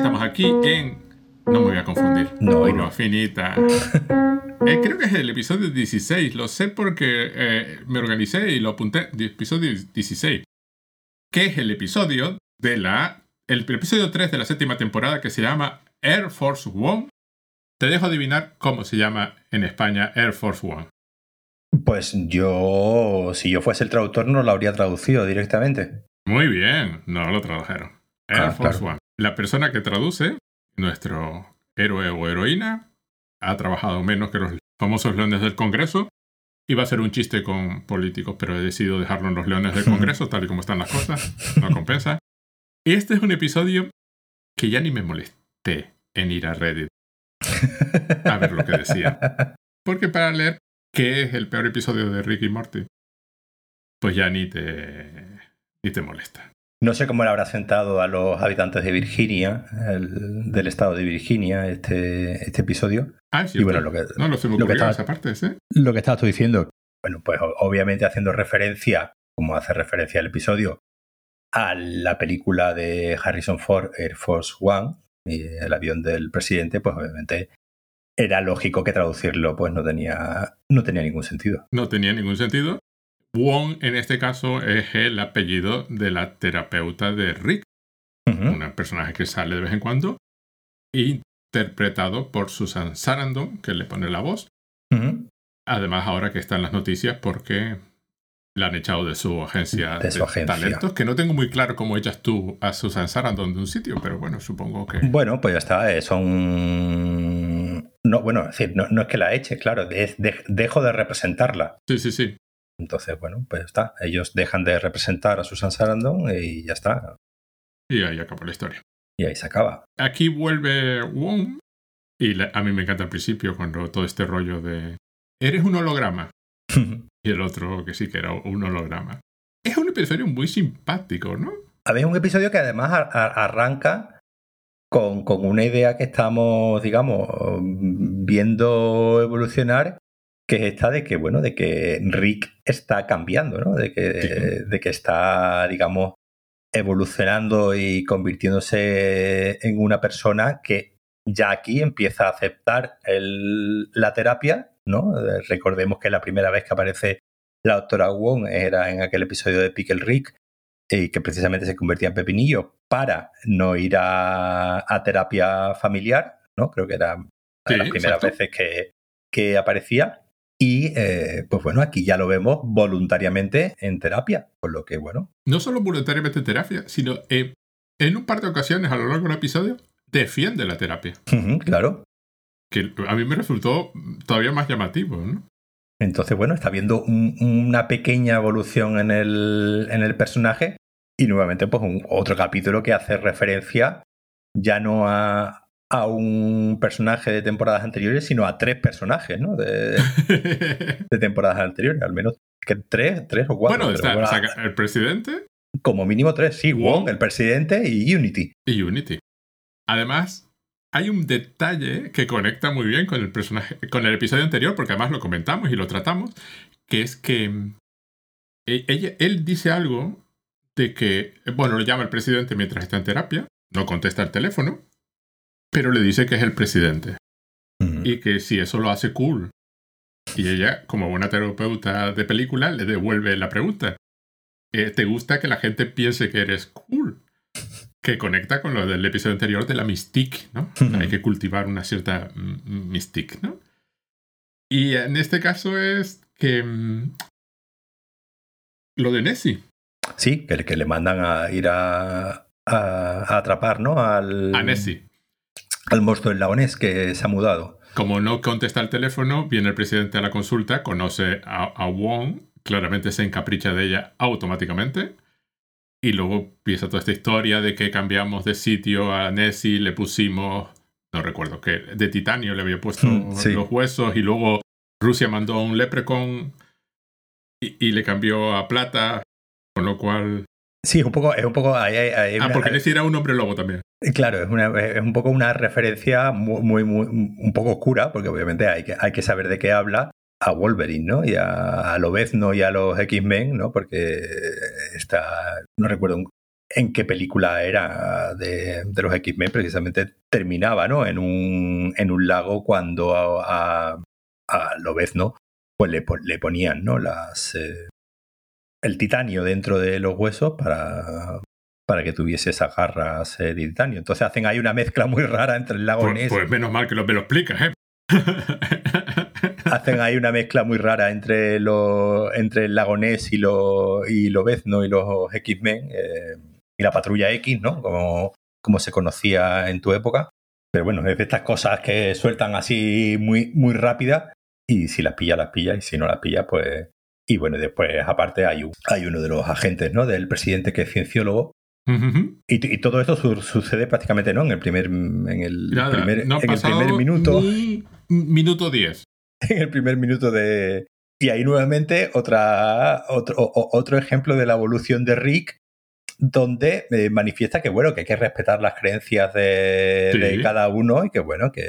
estamos aquí en. No me voy a confundir. No, Curva no. finita. Eh, creo que es el episodio 16. Lo sé porque eh, me organicé y lo apunté. Episodio 16. Que es el episodio de la. El episodio 3 de la séptima temporada que se llama Air Force One. Te dejo adivinar cómo se llama en España Air Force One. Pues yo, si yo fuese el traductor, no lo habría traducido directamente. Muy bien, no lo tradujeron. Air Ah, Force claro. One. La persona que traduce, nuestro héroe o heroína, ha trabajado menos que los famosos leones del Congreso. Iba a ser un chiste con políticos, pero he decidido dejarlo en los leones del Congreso, tal y como están las cosas. No compensa. Este es un episodio que ya ni me molesté en ir a Reddit a ver lo que decía. Porque para leer qué es el peor episodio de Rick y Morty, pues ya ni te, ni te molesta. No sé cómo le habrá sentado a los habitantes de Virginia, el- del estado de Virginia, este, este episodio. Ah, sí. Y bueno, lo que, No, lo lo que estaba- esa parte, ¿sí? lo que estabas tú diciendo, bueno, pues obviamente haciendo referencia, como hace referencia el episodio, a la película de Harrison Ford, Air Force One, y el avión del presidente, pues obviamente era lógico que traducirlo pues no tenía, no tenía ningún sentido. No tenía ningún sentido. Wong, en este caso, es el apellido de la terapeuta de Rick, un personaje que sale de vez en cuando, interpretado por Susan Sarandon, que le pone la voz. Además, ahora que está en las noticias porque la han echado de su agencia De su agencia. talentos, que no tengo muy claro cómo echas tú a Susan Sarandon de un sitio, pero bueno, supongo que... Bueno, pues ya está. eh, son. No, bueno, es decir, no, no es que la eche, claro, de- dejo de representarla. Sí, sí, sí. Entonces, bueno, pues está. Ellos dejan de representar a Susan Sarandon y ya está. Y ahí acabó la historia. Y ahí se acaba. Aquí vuelve Wong. Y a mí me encanta al principio cuando todo este rollo de... Eres un holograma. Y el otro que sí que era un holograma. Es un episodio muy simpático, ¿no? Habéis un episodio que además a- a- arranca con, con una idea que estamos, digamos, viendo evolucionar, que es esta de que, bueno, de que Rick está cambiando, ¿no? De que, Sí. de que está, digamos, evolucionando y convirtiéndose en una persona que ya aquí empieza a aceptar el- la terapia, ¿no? Eh, Recordemos que la primera vez que aparece la doctora Wong era en aquel episodio de Pickle Rick, y que precisamente se convertía en pepinillo para no ir a, a terapia familiar, ¿no? Creo que era Sí, las primeras exacto. veces que, que aparecía. Y eh, pues bueno, aquí ya lo vemos voluntariamente en terapia, por lo que bueno, No solo voluntariamente terapia, sino eh, en un par de ocasiones a lo largo del episodio defiende la terapia. claro. Que a mí me resultó todavía más llamativo, ¿no? Entonces, bueno, está viendo un- una pequeña evolución en el, en el personaje y nuevamente pues un, otro capítulo que hace referencia ya no a, a un personaje de temporadas anteriores, sino a tres personajes, ¿no? De, de temporadas anteriores, al menos que tres, tres o cuatro. bueno, está, bueno, el presidente como mínimo tres, sí, Wong. Wong, el presidente y Unity. y Unity. Además, hay un detalle que conecta muy bien con el personaje, con el episodio anterior, porque además lo comentamos y lo tratamos, que es que mm, e- ella, él dice algo de que, bueno, le llama al presidente mientras está en terapia, no contesta el teléfono, pero le dice que es el presidente y que si eso lo hace cool. Y ella, como buena terapeuta de película, le devuelve la pregunta. Eh, ¿Te gusta que la gente piense que eres cool? Que conecta con lo del episodio anterior de la mystique, ¿no? Hay que cultivar una cierta mystique, ¿no? Y en este caso es que mm, lo de Nessie, Sí, que, que le mandan a ir a, a- a atrapar, ¿no? Al, a Nessie. Al monstruo del lagonés que se ha mudado. Como no contesta el teléfono, viene el presidente a la consulta, conoce a, a Wong, claramente se encapricha de ella automáticamente. Y luego empieza toda esta historia de que cambiamos de sitio a Nessie, le pusimos, no recuerdo qué, de titanio le había puesto Mm, sí. los huesos y luego Rusia mandó a un leprechaun y, y le cambió a plata, con lo cual... Sí, es un poco, es un poco Ah, una- porque Nessie era un hombre lobo también. Claro, es, una- es un poco una referencia muy, muy, muy- un poco oscura, porque obviamente hay que, hay que saber de qué habla a Wolverine, ¿no? Y a, a Lobezno y a los X-Men, ¿no? Porque está, no recuerdo, en qué película era de, los X-Men, precisamente terminaba ¿no? en, un, en un lago cuando a, a, a ¿no? pues le, le, ponían ¿no? Las, eh, el titanio dentro de los huesos para, para que tuviese esas garras de titanio. Entonces hacen ahí una mezcla muy rara entre el lago pues, Ness. Pues menos mal que lo, me lo explicas, ¿eh? hacen ahí una mezcla muy rara entre, lo, entre el lago Ness y, lo, y Lobezno y los X-Men eh, y la patrulla X, ¿no? Como, como se conocía en tu época. Pero bueno, es de estas cosas que sueltan así muy, muy rápidas y si las pilla, las pilla y si no las pilla, pues... Y bueno, después aparte hay, hay uno de los agentes, ¿no? Del presidente que es cienciólogo y, todo esto sucede prácticamente ¿no? en el primer, en el primer, en el primer minuto. Minuto 10. En el primer minuto de. Y ahí nuevamente otra, otro, otro ejemplo de la evolución de Rick, donde eh, manifiesta que bueno, que hay que respetar las creencias de, cada uno y que bueno, que.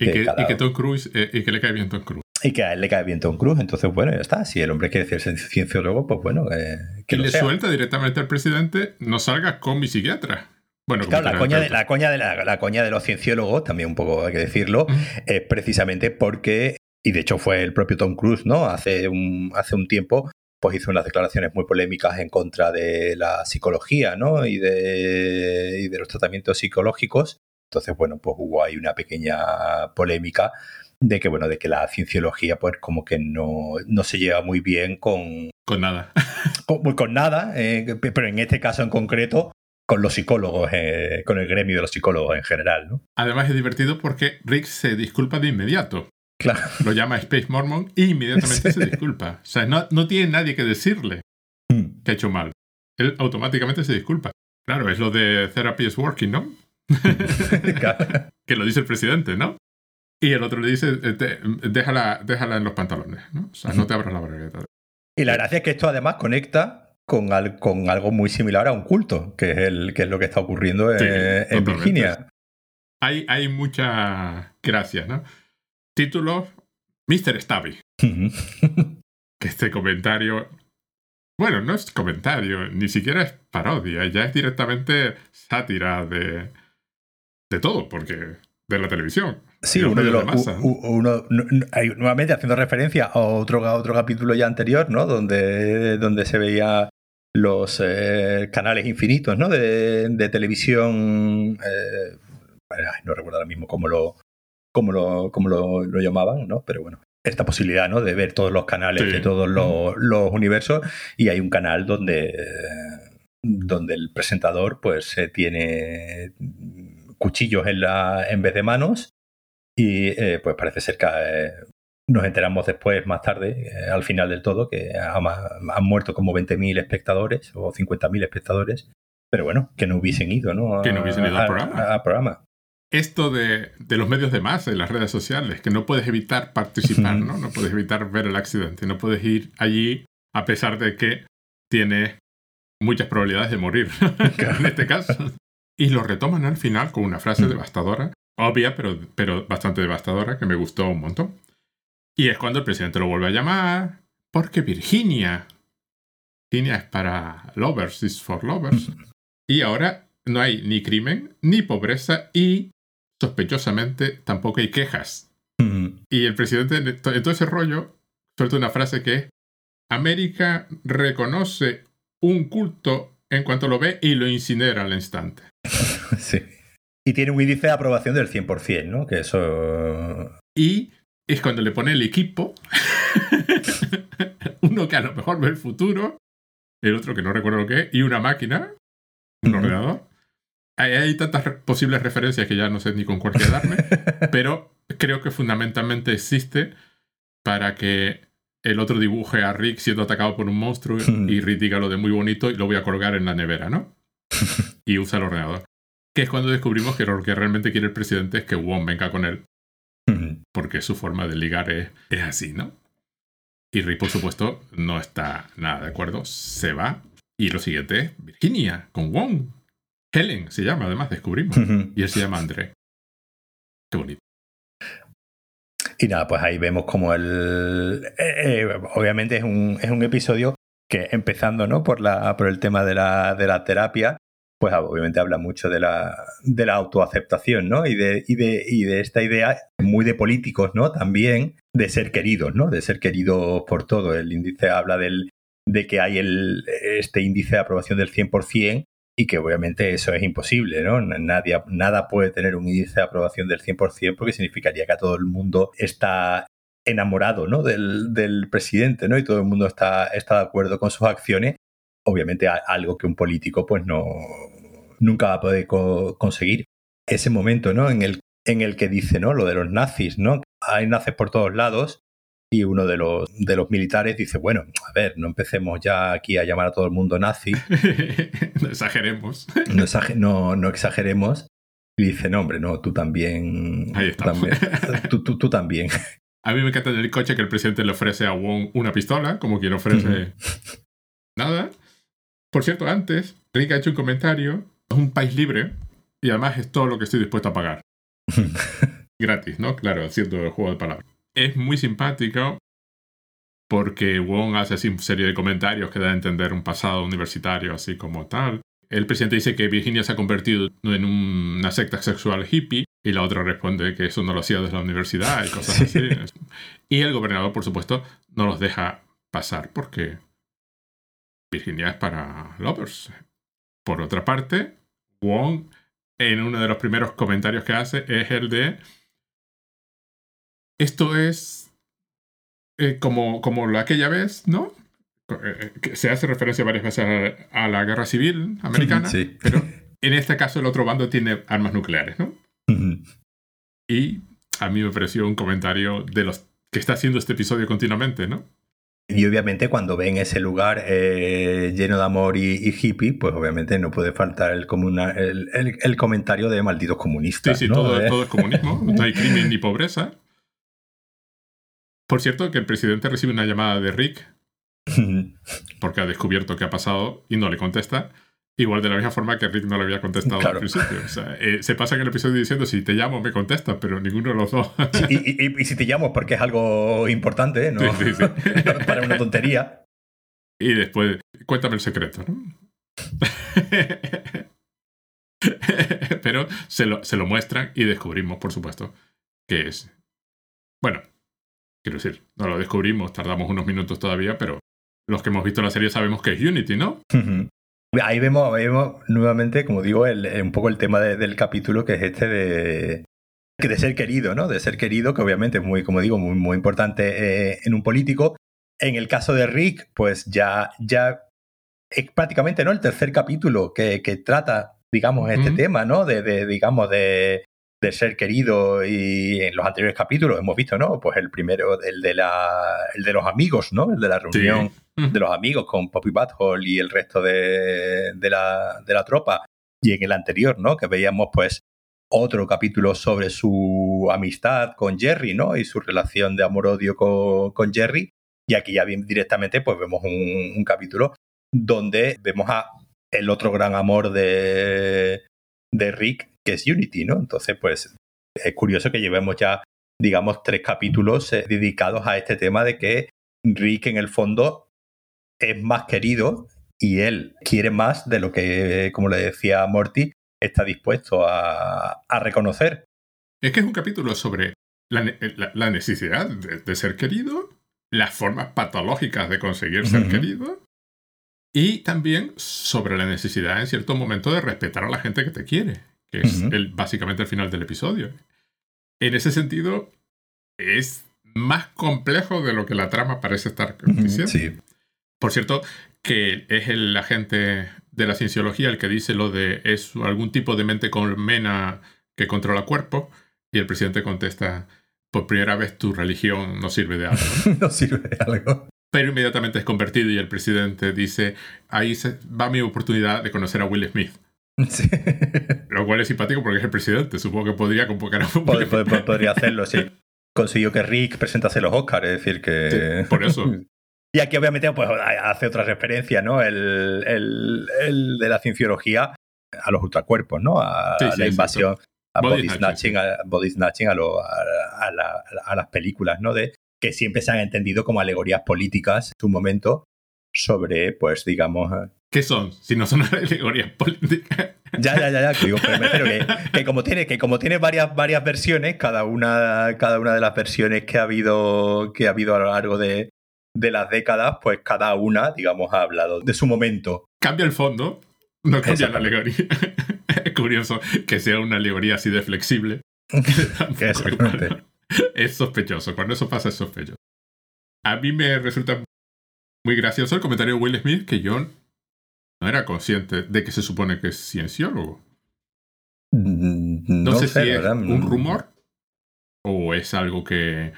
Y que, y que Tom Cruise, eh, y que le cae bien Tom Cruise y que a él le cae bien Tom Cruise. Entonces, bueno, ya está. Si el hombre quiere ser cienciólogo, pues bueno, eh, que le suelta directamente al presidente, no salga con mi psiquiatra. Bueno, claro, la coña, de, la, coña de la, coña de los cienciólogos, también un poco hay que decirlo, es precisamente porque, y de hecho fue el propio Tom Cruise, ¿no? Hace un, hace un tiempo, pues hizo unas declaraciones muy polémicas en contra de la psicología, ¿no? Y de, y de los tratamientos psicológicos. Entonces, bueno, pues hubo ahí una pequeña polémica de que, bueno, de que la cienciología, pues como que no, no se lleva muy bien con... Con nada. Con, con nada, eh, pero en este caso en concreto, con los psicólogos, eh, con el gremio de los psicólogos en general, ¿no? Además es divertido porque Rick se disculpa de inmediato. Claro. Lo llama Space Mormon y inmediatamente se disculpa. O sea, no, no tiene nadie que decirle hmm. que ha hecho mal. Él automáticamente se disculpa. Claro, es lo de therapy is working, ¿no? que lo dice el presidente, ¿no? Y el otro le dice, eh, déjala, déjala en los pantalones, ¿no? O sea, no te abras la bragueta. Y la gracia es que esto además conecta con, con algo muy similar a un culto, que es, el, que es lo que está ocurriendo en, Virginia. Hay, hay muchas gracias, ¿no? Título, Mr. Stabby. que este comentario... Bueno, no es comentario, ni siquiera es parodia, ya es directamente sátira de, de todo, porque de la televisión. Sí, uno de los. uno, nuevamente haciendo referencia a otro, otro capítulo ya anterior, ¿no? Donde, donde se veía los eh, canales infinitos, ¿no? De, de televisión. Eh, no recuerdo ahora mismo cómo lo, cómo lo, cómo lo, llamaban, ¿no? Pero bueno, esta posibilidad, ¿no? De ver todos los canales de todos los, los, universos. Y hay un canal donde. donde el presentador, pues, tiene cuchillos en, la, en vez de manos y eh, pues parece ser que eh, nos enteramos después, más tarde, eh, al final del todo, que han muerto como 20.000 espectadores o 50.000 espectadores. Pero bueno, que no hubiesen ido, ¿no? que no hubiesen ido al programa. programa. Esto de, de, los medios de masa, en las redes sociales, que no puedes evitar participar, ¿no? No puedes evitar ver el accidente, no puedes ir allí a pesar de que tienes muchas probabilidades de morir, en este caso. Y lo retoman al final con una frase devastadora obvia, pero, pero bastante devastadora, que me gustó un montón. Y es cuando el presidente lo vuelve a llamar, porque Virginia. Virginia es para lovers, is for lovers. Y ahora no hay ni crimen, ni pobreza y, sospechosamente, tampoco hay quejas. Y el presidente, en todo ese rollo, suelta una frase que es, América reconoce un culto en cuanto lo ve y lo incinera al instante. sí. Y tiene un índice de aprobación del 100%, ¿no? Que eso... Y es cuando le pone el equipo, uno que a lo mejor ve el futuro, el otro que no recuerdo lo que es, y una máquina, un ordenador. Hay, hay, tantas posibles referencias que ya no sé ni con cuál quedarme, pero creo que fundamentalmente existe para que el otro dibuje a Rick siendo atacado por un monstruo y Rick diga lo de muy bonito y lo voy a colgar en la nevera, ¿no? y usa el ordenador que es cuando descubrimos que lo que realmente quiere el presidente es que Wong venga con él. Porque su forma de ligar es, así, ¿no? Y Rick, por supuesto, no está nada de acuerdo. Se va. Y lo siguiente es Virginia, con Wong. Helen se llama, además, descubrimos. Y él se llama André. Qué bonito. Y nada, pues ahí vemos como el... Eh, eh, obviamente es un, es un episodio que empezando ¿no? por, la, por el tema de la, de la terapia, pues obviamente habla mucho de la, de la autoaceptación, ¿no? Y de, y, de, y de esta idea muy de políticos, ¿no? También de ser queridos, ¿no? De ser queridos por todo. El índice habla del, de que hay el, este índice de aprobación del 100% y que obviamente eso es imposible, ¿no? Nadie, nada puede tener un índice de aprobación del 100% porque significaría que todo el mundo está enamorado, ¿no? Del, del presidente, ¿no? Y todo el mundo está, está de acuerdo con sus acciones obviamente algo que un político pues no nunca va a poder conseguir. Ese momento, ¿no? En el, en el que dice, ¿no? Lo de los nazis, ¿no? Hay nazis por todos lados y uno de los, de los militares dice, bueno, a ver, no empecemos ya aquí a llamar a todo el mundo nazi. no exageremos. no, no, exageremos. Y dice, no, hombre, no, tú también. Ahí está. Tú, tú, también. A mí me encanta en el coche que el presidente le ofrece a Wong una pistola, como quien ofrece nada. Por cierto, antes, Rick ha hecho un comentario. Es un país libre y además es todo lo que estoy dispuesto a pagar. Gratis, ¿no? Claro, haciendo el juego de palabras. Es muy simpático porque Wong hace así una serie de comentarios que da a entender un pasado universitario así como tal. El presidente dice que Virginia se ha convertido en una secta sexual hippie y la otra responde que eso no lo hacía desde la universidad y cosas así. Y el gobernador, por supuesto, no los deja pasar porque Virginia es para lovers. Por otra parte, Wong, en uno de los primeros comentarios que hace, es el de. Esto es eh, como, como aquella vez, ¿no? Eh, que se hace referencia varias veces a, la guerra civil americana, pero en este caso el otro bando tiene armas nucleares, ¿no? Y a mí me pareció un comentario de los que está haciendo este episodio continuamente, ¿no? Y obviamente cuando ven ese lugar eh, lleno de amor y, hippie, pues obviamente no puede faltar el, el, comentario de malditos comunistas. Sí, sí, todo, todo, es comunismo, no hay crimen ni pobreza. Por cierto, que el presidente recibe una llamada de Rick porque ha descubierto qué ha pasado y no le contesta. Igual de la misma forma que Rick no le había contestado al principio. Eh, se pasa en el episodio diciendo si te llamo me contestas, pero ninguno de los dos. y, si te llamo porque es algo importante, ¿no? Sí, sí, Para una tontería. Y después, cuéntame el secreto, ¿no? pero se lo, se lo muestran y descubrimos, por supuesto, que es. Bueno, quiero decir, no lo descubrimos, tardamos unos minutos todavía, pero los que hemos visto la serie sabemos que es Unity, ¿no? Ahí vemos, nuevamente, como digo, un poco el tema del capítulo que es este de, de ser querido, ¿no? De ser querido, que obviamente es muy, como digo, muy, muy importante eh, en un político. En el caso de Rick, pues ya, ya es prácticamente ¿no? el tercer capítulo que, que trata, digamos, este tema, ¿no? De, de, digamos, de, de ser querido y en los anteriores capítulos hemos visto, ¿no? Pues el primero, el de, la, el de los amigos, ¿no? El de la reunión de los amigos con Poppy Butthole y el resto de, de, la, de la tropa. Y en el anterior, ¿no? Que veíamos pues otro capítulo sobre su amistad con Jerry, ¿no? Y su relación de amor-odio con, con, Jerry. Y aquí ya bien directamente pues vemos un, un capítulo donde vemos a el otro gran amor de, de Rick, que es Unity, ¿no? Entonces, pues es curioso que llevemos ya, digamos, tres capítulos eh, dedicados a este tema de que Rick en el fondo es más querido y él quiere más de lo que, como le decía Morty, está dispuesto a, reconocer. Es que es un capítulo sobre la, necesidad de, ser querido, las formas patológicas de conseguir ser querido y también sobre la necesidad en cierto momento de respetar a la gente que te quiere, que es el, básicamente el final del episodio. En ese sentido, es más complejo de lo que la trama parece estar diciendo. Por cierto, que es el agente de la cienciología el que dice lo de es algún tipo de mente colmena que controla cuerpo, y el presidente contesta, por primera vez tu religión no sirve de algo. no sirve de algo pero inmediatamente es convertido y el presidente dice, ahí va mi oportunidad de conocer a Will Smith. Sí. Lo cual es simpático porque es el presidente, supongo que podría convocar a podría hacerlo, sí. Consiguió que Rick presentase los Oscars, es decir, que... por eso. Y aquí obviamente pues, hace otra referencia, ¿no? El, el, de la cienciología a los ultracuerpos, ¿no? A, la invasión, a body, snatching, a, body snatching a, a, las películas, ¿no? De, que siempre se han entendido como alegorías políticas en su momento sobre, pues digamos... ¿Qué son? Si no son alegorías políticas. Ya, ya, ya, ya, que digo, pero me refiero que, como tiene, que como tiene varias, varias versiones, cada una, cada una de las versiones que ha habido, que ha habido a lo largo de, de las décadas, pues cada una, digamos, ha hablado de su momento. Cambia el fondo, no cambia la alegoría. es curioso que sea una alegoría así de flexible. es sospechoso. Cuando eso pasa es sospechoso. A mí me resulta muy gracioso el comentario de Will Smith que yo no era consciente de que se supone que es cienciólogo. Mm, no, sé, si es un rumor o es algo que,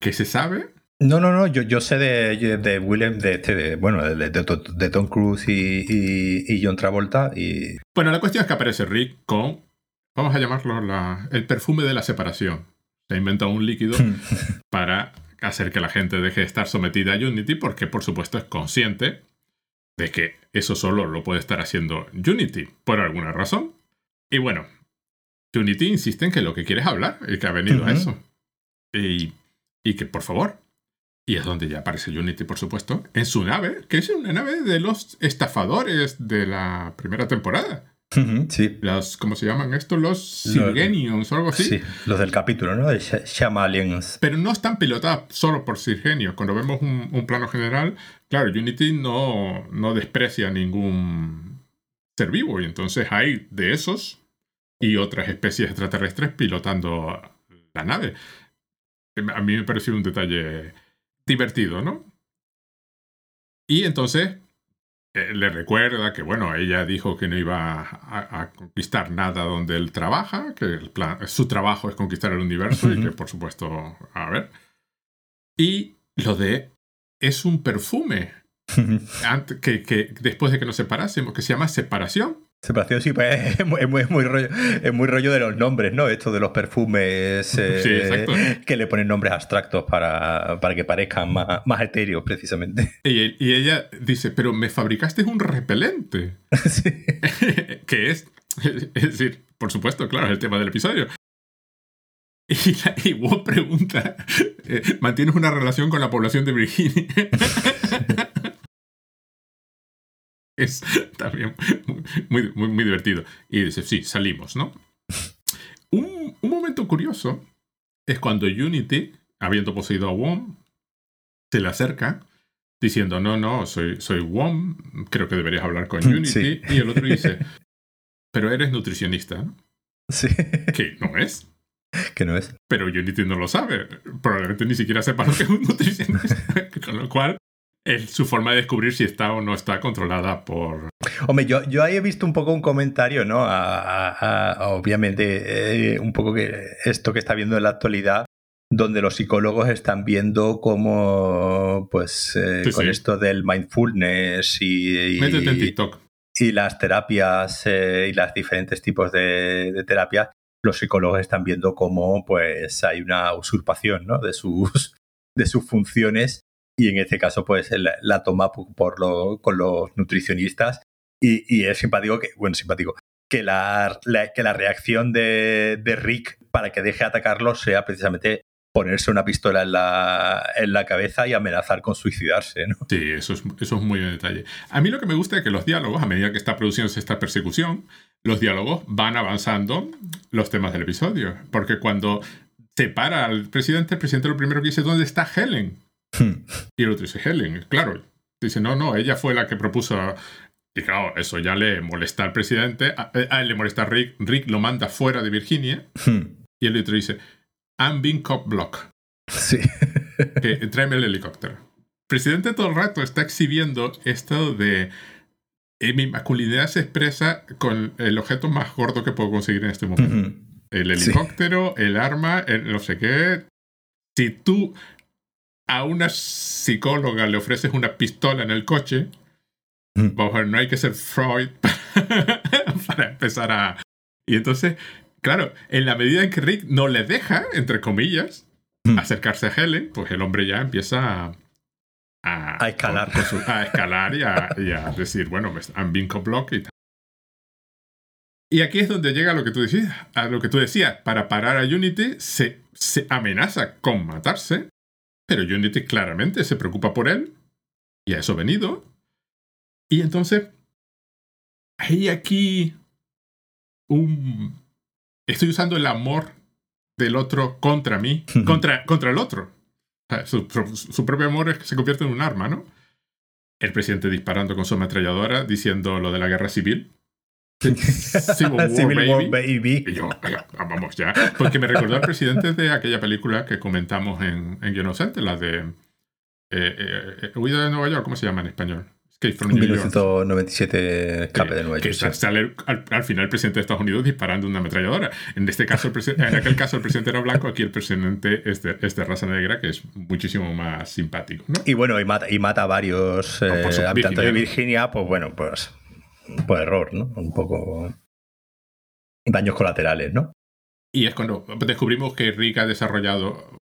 que se sabe. No, no, no, yo, yo sé de, de Willem, de, este, bueno, de, de, Tom Cruise y, y, John Travolta. Y... Bueno, la cuestión es que aparece Rick con, vamos a llamarlo la, el perfume de la separación. Se ha inventado un líquido para hacer que la gente deje de estar sometida a Unity porque, por supuesto, es consciente de que eso solo lo puede estar haciendo Unity por alguna razón. Y bueno, Unity insiste en que lo que quiere es hablar y que ha venido a eso. Y, y que, por favor, y es donde ya aparece Unity, por supuesto, en su nave, que es una nave de los estafadores de la primera temporada. Sí. Los, ¿Cómo se llaman estos? Los Sirgenians o algo así. Sí, los del capítulo, ¿no? De Shamalians. Pero no están pilotadas solo por Sirgenios. Cuando vemos un, plano general, claro, Unity no, no desprecia ningún ser vivo. Y entonces hay de esos y otras especies extraterrestres pilotando la nave. A mí me pareció un detalle divertido, ¿no? Y entonces eh, le recuerda que, bueno, ella dijo que no iba a, conquistar nada donde él trabaja, que el plan, su trabajo es conquistar el universo y que, por supuesto, a ver. Y lo de es un perfume que, que, después de que nos separásemos, que se llama separación. Separación, sí, pues es muy, muy, rollo, es muy rollo de los nombres, ¿no? Esto de los perfumes eh, que le ponen nombres abstractos para, para que parezcan más, más etéreos, precisamente. Y, y, ella dice, pero me fabricaste un repelente. sí. que es, es decir, por supuesto, claro, es el tema del episodio. Y, y pregunta, eh, ¿mantienes una relación con la población de Virginia? Es también muy, muy, muy, divertido. Y dice, sí, salimos, ¿no? Un, un, momento curioso es cuando Unity, habiendo poseído a WOM, se le acerca diciendo, no, no, soy, soy WOM, creo que deberías hablar con Unity. Y el otro dice, pero eres nutricionista. Sí. Que no es. Que no es. Pero Unity no lo sabe. Probablemente ni siquiera sepa lo que es un nutricionista. Con lo cual, es su forma de descubrir si está o no está controlada por... Hombre, yo, yo ahí he visto un poco un comentario, ¿no? obviamente, eh, un poco que esto que está viendo en la actualidad, donde los psicólogos están viendo cómo, pues, eh, con esto del mindfulness y... Métete en TikTok. Y las terapias eh, y los diferentes tipos de, de terapias, los psicólogos están viendo cómo, pues, hay una usurpación, ¿no? De sus, de sus funciones y en este caso pues la, toma por lo, con los nutricionistas y, es simpático que, bueno, simpático, que la, que la reacción de, de, Rick para que deje atacarlo sea precisamente ponerse una pistola en la, en la cabeza y amenazar con suicidarse. ¿no? Sí, eso es, eso es muy en detalle. A mí lo que me gusta es que los diálogos, a medida que está produciéndose esta persecución, los diálogos van avanzando los temas del episodio. Porque cuando se para al presidente, el presidente lo primero que dice, ¿dónde está Helen? Y el otro dice, Helen, claro. Dice, no, no, ella fue la que propuso. Y claro, eso ya le molesta al presidente. A, él le molesta a Rick. Rick lo manda fuera de Virginia. Y el otro dice, I'm being cop block. Sí. que, tráeme el helicóptero. El presidente todo el rato está exhibiendo esto de. Eh, mi masculinidad se expresa con el objeto más gordo que puedo conseguir en este momento. El helicóptero, el arma, el no sé qué. Si tú a una psicóloga le ofreces una pistola en el coche, vamos a ver, no hay que ser Freud para empezar a... Y entonces, claro, en la medida en que Rick no le deja, entre comillas, acercarse a Helen, pues el hombre ya empieza a, a, escalar. a escalar y a, decir, bueno, I'm being block y tal. Y aquí es donde llega lo que tú decías, a lo que tú decías, para parar a Unity se, se amenaza con matarse pero Unity claramente se preocupa por él Y a eso he venido. Y entonces, hay aquí un... Estoy usando el amor del otro contra mí, contra, contra el otro. Su, su, propio amor es que se convierte en un arma, ¿no? El presidente disparando con su ametralladora diciendo lo de la guerra civil. Civil War, Civil War baby. Y yo, vamos ya. Porque me recordó al presidente de aquella película que comentamos en, en Inocente, la de eh, eh, Huida de Nueva York, ¿cómo se llama en español? Escape from 1997 Escape de Nueva York. Que sale al, final el presidente de Estados Unidos disparando una ametralladora. En este caso, en aquel caso el presidente era blanco, aquí el presidente es de, es de raza negra, que es muchísimo más simpático. ¿no? Y bueno, y mata, y mata a varios eh, habitantes de Virginia, pues bueno, pues por error, ¿no? Un poco daños colaterales, ¿no? Y es cuando descubrimos que Rick ha desarrollado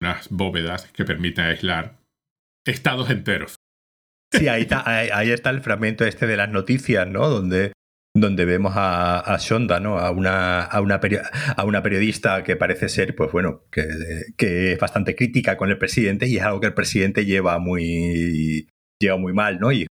unas bóvedas que permiten aislar estados enteros. Sí, ahí está, ahí, está el fragmento este de las noticias, ¿no? Donde, donde vemos a, a Shonda, ¿no? A una, a, una a una periodista que parece ser, pues bueno, que, que, es bastante crítica con el presidente y es algo que el presidente lleva muy, lleva muy mal, ¿no? Y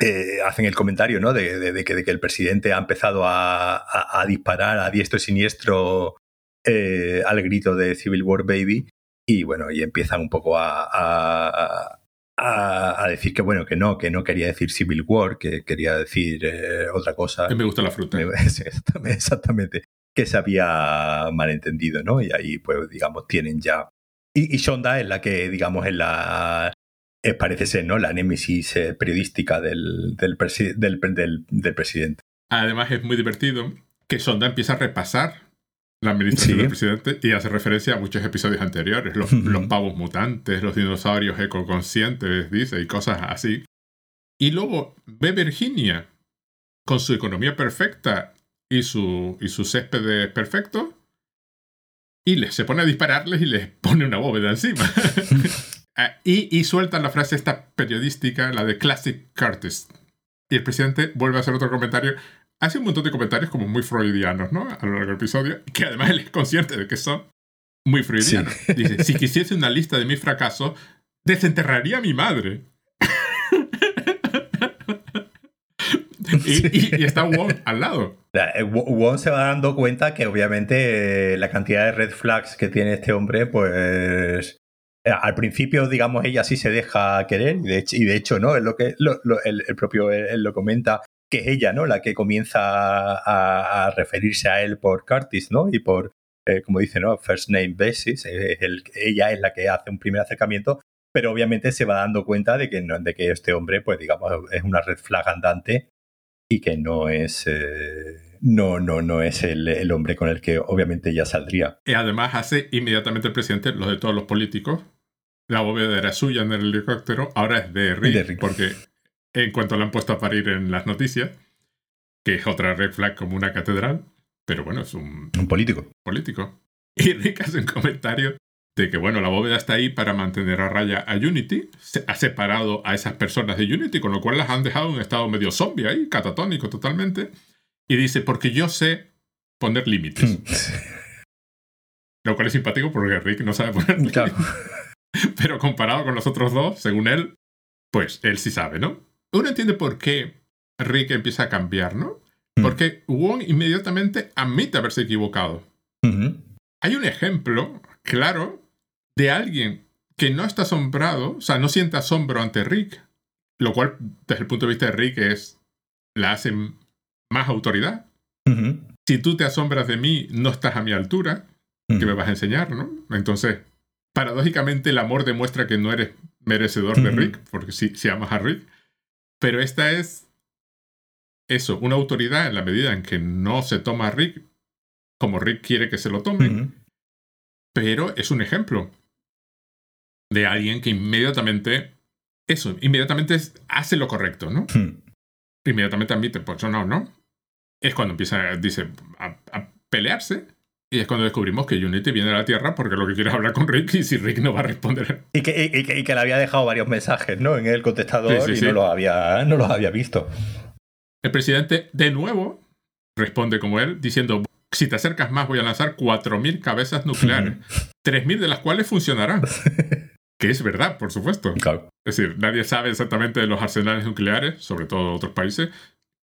eh, hacen el comentario, ¿no? De, que, de, que, el presidente ha empezado a, a, disparar a diestro y siniestro eh, al grito de Civil War Baby y bueno, y empiezan un poco a a, decir que bueno, que no, que no quería decir Civil War, que quería decir eh, otra cosa. Que me gusta la fruta. exactamente, que se había malentendido, ¿no? Y ahí, pues, digamos, tienen ya. Y, y Shonda es la que, digamos, es la. Parece ser, ¿no? La némesis eh, periodística del, del, del, del presidente. Además, es muy divertido que Shonda empieza a repasar la administración del presidente y hace referencia a muchos episodios anteriores, los, los pavos mutantes, los dinosaurios ecoconscientes, dice, y cosas así. Y luego ve Virginia con su economía perfecta y su, y su césped perfecto y les, se pone a dispararles y les pone una bóveda encima. Ah, y, y suelta la frase esta periodística, la de Classic Curtis. Y el presidente vuelve a hacer otro comentario hace un montón de comentarios como muy freudianos, ¿no? A lo largo del episodio, que además él es consciente de que son muy freudianos. Dice, si quisiese una lista de mis fracasos, desenterraría a mi madre. y, está Wong al lado. Eh, Wong se va dando cuenta que obviamente eh, la cantidad de red flags que tiene este hombre, pues al principio, digamos, ella sí se deja querer, y de hecho, ¿no? Es lo que el, propio él, lo comenta, que es ella, ¿no? La que comienza a, referirse a él por Curtis, ¿no? Y por, eh, como dice, ¿no? First name basis. ella es la que hace un primer acercamiento, pero obviamente se va dando cuenta de que, de que este hombre, pues digamos, es una red flag andante y que no es. Eh, no, no, no es el, hombre con el que obviamente ya saldría. Y además hace inmediatamente el presidente lo de todos los políticos. La bóveda era suya en el helicóptero, ahora es de Rick, de Rick. porque en cuanto la han puesto a parir en las noticias, que es otra red flag como una catedral, pero bueno, es un... Un político. Político. Y Rick hace un comentario de que, bueno, la bóveda está ahí para mantener a raya a Unity, se ha separado a esas personas de Unity, con lo cual las han dejado en un estado medio zombie ahí, catatónico totalmente, y dice, porque yo sé poner límites. lo cual es simpático porque Rick no sabe poner límites. Pero comparado con los otros dos, según él, pues él sí sabe, ¿no? uno entiende por qué Rick empieza a cambiar, ¿no? Hmm. Porque Wong inmediatamente admite haberse equivocado. Hay un ejemplo claro de alguien que no está asombrado, o sea, no siente asombro ante Rick, lo cual desde el punto de vista de Rick es la hace más autoridad. Si tú te asombras de mí, no estás a mi altura, ¿qué me vas a enseñar, no? Entonces, paradójicamente el amor demuestra que no eres merecedor de Rick, porque si, si amas a Rick, pero esta es eso, una autoridad en la medida en que no se toma a Rick como Rick quiere que se lo tome, pero es un ejemplo de alguien que inmediatamente, eso, inmediatamente hace lo correcto, ¿no? Inmediatamente admite, pues no, no. Es cuando empieza, dice, a pelearse y es cuando descubrimos que Unity viene a la Tierra porque lo que quiere es hablar con Rick y si Rick no va a responder. Y que, y, que, le había dejado varios mensajes ¿no? en el contestador y No, los había, no los había visto. El presidente, de nuevo, responde como él, diciendo: Si te acercas más, voy a lanzar 4.000 cabezas nucleares, 3.000 de las cuales funcionarán. Que es verdad, por supuesto. Claro. Es decir, nadie sabe exactamente de los arsenales nucleares, sobre todo otros países,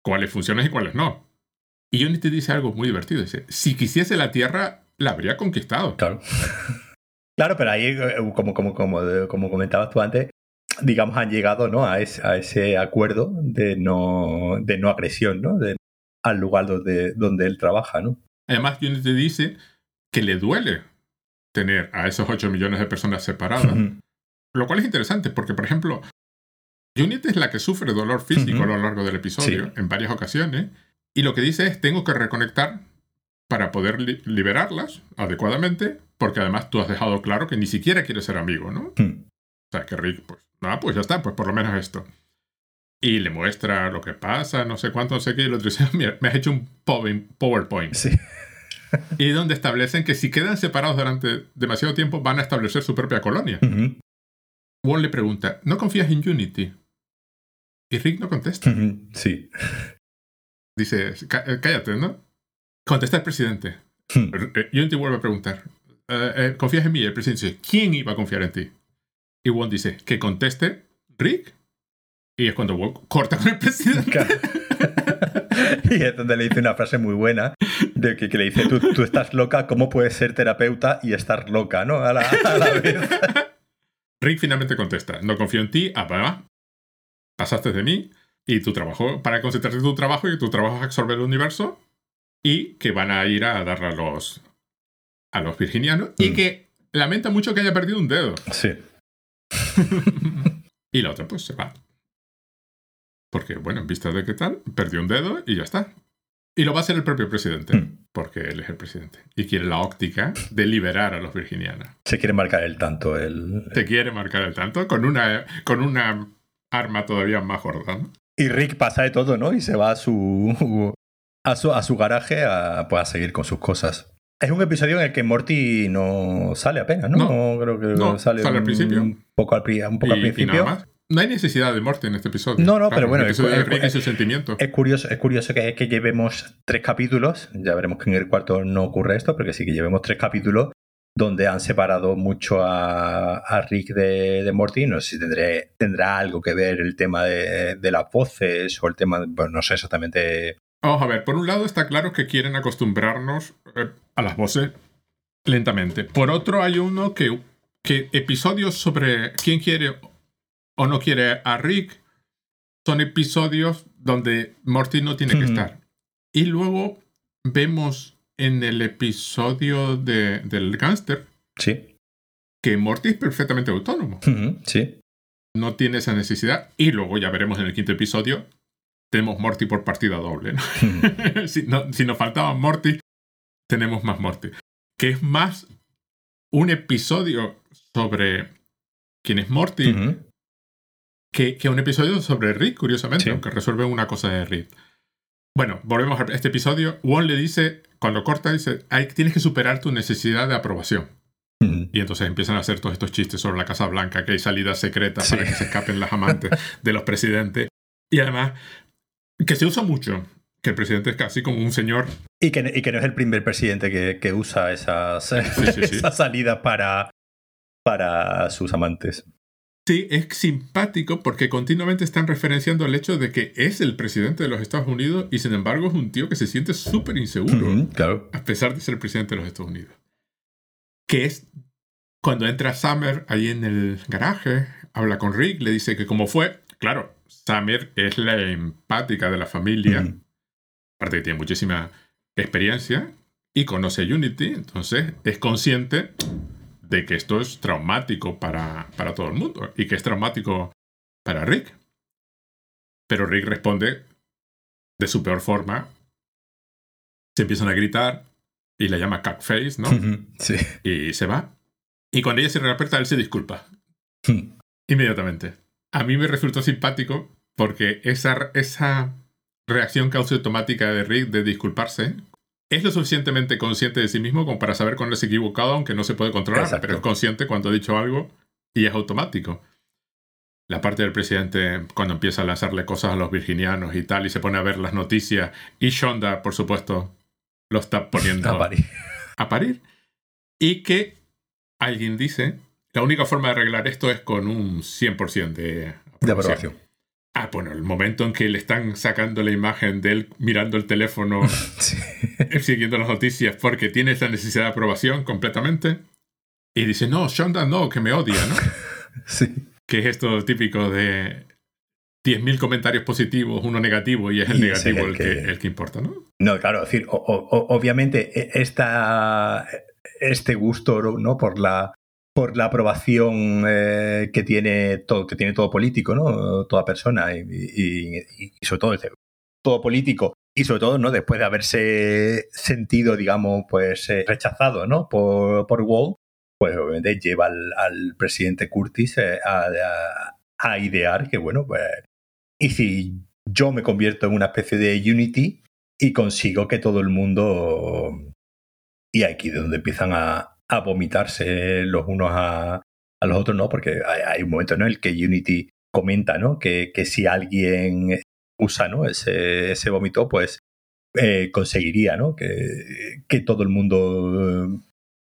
cuáles funcionan y cuáles no. Y Unity dice algo muy divertido. Dice, si quisiese la Tierra, la habría conquistado. Claro. claro, pero ahí, eh, como, como, como, como comentabas tú antes, digamos, han llegado ¿no? a, ese, a ese acuerdo de no, de no agresión, ¿no? De, al lugar donde, donde él trabaja, ¿no? Además, Unity dice que le duele tener a esos 8 millones de personas separadas. Lo cual es interesante porque, por ejemplo, Unity es la que sufre dolor físico a lo largo del episodio en varias ocasiones. Y lo que dice es, tengo que reconectar para poder liberarlas adecuadamente, porque además tú has dejado claro que ni siquiera quieres ser amigo, ¿no? Hmm. O sea, que Rick, pues, nada, pues ya está, pues por lo menos esto. Y le muestra lo que pasa, no sé cuánto, no sé qué, y el otro dice, mira, me has hecho un PowerPoint. Sí. y donde establecen que si quedan separados durante demasiado tiempo van a establecer su propia colonia. Wall le pregunta, ¿no confías en Unity? Y Rick no contesta. Sí. Dice, eh, cállate, ¿no? Contesta el presidente. Hmm. Eh, Unity vuelve a preguntar, eh, ¿confías en mí? El presidente dice, ¿quién iba a confiar en ti? Y Wall dice, que conteste Rick. Y es cuando Wall corta con el presidente. y es donde le dice una frase muy buena, de que, le dice, tú, tú, estás loca, ¿cómo puedes ser terapeuta y estar loca, ¿no? A la, a la vez. Rick finalmente contesta, no confío en ti, papá. Pasaste de mí y tu trabajo, para concentrarte en tu trabajo y tu trabajo es absorber el universo y que van a ir a darle a los, a los virginianos y mm. que lamenta mucho que haya perdido un dedo. Sí. y la otra pues se va. Porque, bueno, en vista de qué tal, perdió un dedo y ya está. Y lo va a hacer el propio presidente, mm. porque él es el presidente. Y quiere la óptica de liberar a los virginianos. Se quiere marcar el tanto. El... Se quiere marcar el tanto con una, con una arma todavía más gorda. Y Rick pasa de todo, ¿no? Y se va a su, a su, a su garaje a, pues, a seguir con sus cosas. Es un episodio en el que Morty no sale apenas, ¿no? No, creo que sale, al principio. Un poco al, un poco al principio. No hay necesidad de muerte en este episodio. No, no, pero bueno, es, sentimiento. es, curioso, es curioso que, que llevemos tres capítulos. Ya veremos que en el cuarto no ocurre esto, porque sí que llevemos tres capítulos donde han separado mucho a, Rick de, de, Morty. No sé si tendré, tendrá algo que ver el tema de, de las voces o el tema, bueno, no sé exactamente. Vamos a ver, por un lado está claro que quieren acostumbrarnos eh, a las voces lentamente. Por otro, hay uno que, que episodios sobre quién quiere o no quiere a Rick, son episodios donde Morty no tiene que estar. Y luego vemos en el episodio de, del gángster sí. que Morty es perfectamente autónomo. Sí. No tiene esa necesidad. Y luego ya veremos en el quinto episodio, tenemos Morty por partida doble. si, si nos faltaba Morty, tenemos más Morty. Que es más un episodio sobre quién es Morty que, un episodio sobre Rick, curiosamente, aunque resuelve una cosa de Rick. Bueno, volvemos a este episodio. Won le dice, cuando corta, dice, tienes que superar tu necesidad de aprobación. Y entonces empiezan a hacer todos estos chistes sobre la Casa Blanca, que hay salidas secretas para que se escapen las amantes de los presidentes. Y además, que se usa mucho, que el presidente es casi como un señor. Y que, y que no es el primer presidente que, que usa esas, esas salidas para, para sus amantes. Sí, es simpático porque continuamente están referenciando el hecho de que es el presidente de los Estados Unidos y sin embargo es un tío que se siente súper inseguro, claro. a pesar de ser el presidente de los Estados Unidos. Que es cuando entra Summer ahí en el garaje, habla con Rick, le dice que como fue, claro, Summer es la empática de la familia, aparte que tiene muchísima experiencia y conoce a Unity, entonces es consciente de que esto es traumático para, para todo el mundo y que es traumático para Rick. Pero Rick responde de su peor forma. Se empiezan a gritar y la llama Face, ¿no? Sí. Y se va. Y cuando ella se reaperta, él se disculpa. Hmm. Inmediatamente. A mí me resultó simpático porque esa, esa reacción causa automática de Rick de disculparse es lo suficientemente consciente de sí mismo como para saber cuándo es equivocado, aunque no se puede controlar, pero es consciente cuando ha dicho algo y es automático. La parte del presidente, cuando empieza a lanzarle cosas a los virginianos y tal, y se pone a ver las noticias, y Shonda, por supuesto, lo está poniendo a parir. A parir. Y que alguien dice la única forma de arreglar esto es con un 100% de aprobación. De aprobación. Ah, bueno, el momento en que le están sacando la imagen de él mirando el teléfono, Sí. siguiendo las noticias, porque tiene esa necesidad de aprobación completamente. Y dice, no, Shonda no, que me odia, ¿no? sí. que es esto típico de 10.000 comentarios positivos, uno negativo, y es el Y es negativo el el, que, que- el que importa, ¿no? No, claro, es decir, o- o- obviamente e- esta, este gusto ¿no? por la por la aprobación eh, que tiene todo que tiene todo político, ¿no? Toda persona y, y- y- sobre todo todo político y sobre todo, ¿no? Después de haberse sentido, digamos, pues eh, rechazado, ¿no? Por, por Wall, pues obviamente lleva al, al presidente Curtis eh, a, a- a idear que, bueno, pues, y si yo me convierto en una especie de Unity y consigo que todo el mundo... Y aquí es donde empiezan a, a vomitarse los unos a, a los otros, ¿no? Porque hay, hay un momento ¿no? en el que Unity comenta, ¿no? Que, que si alguien usa, ¿no? Ese, ese vómito, pues eh, conseguiría, ¿no? Que, que todo el mundo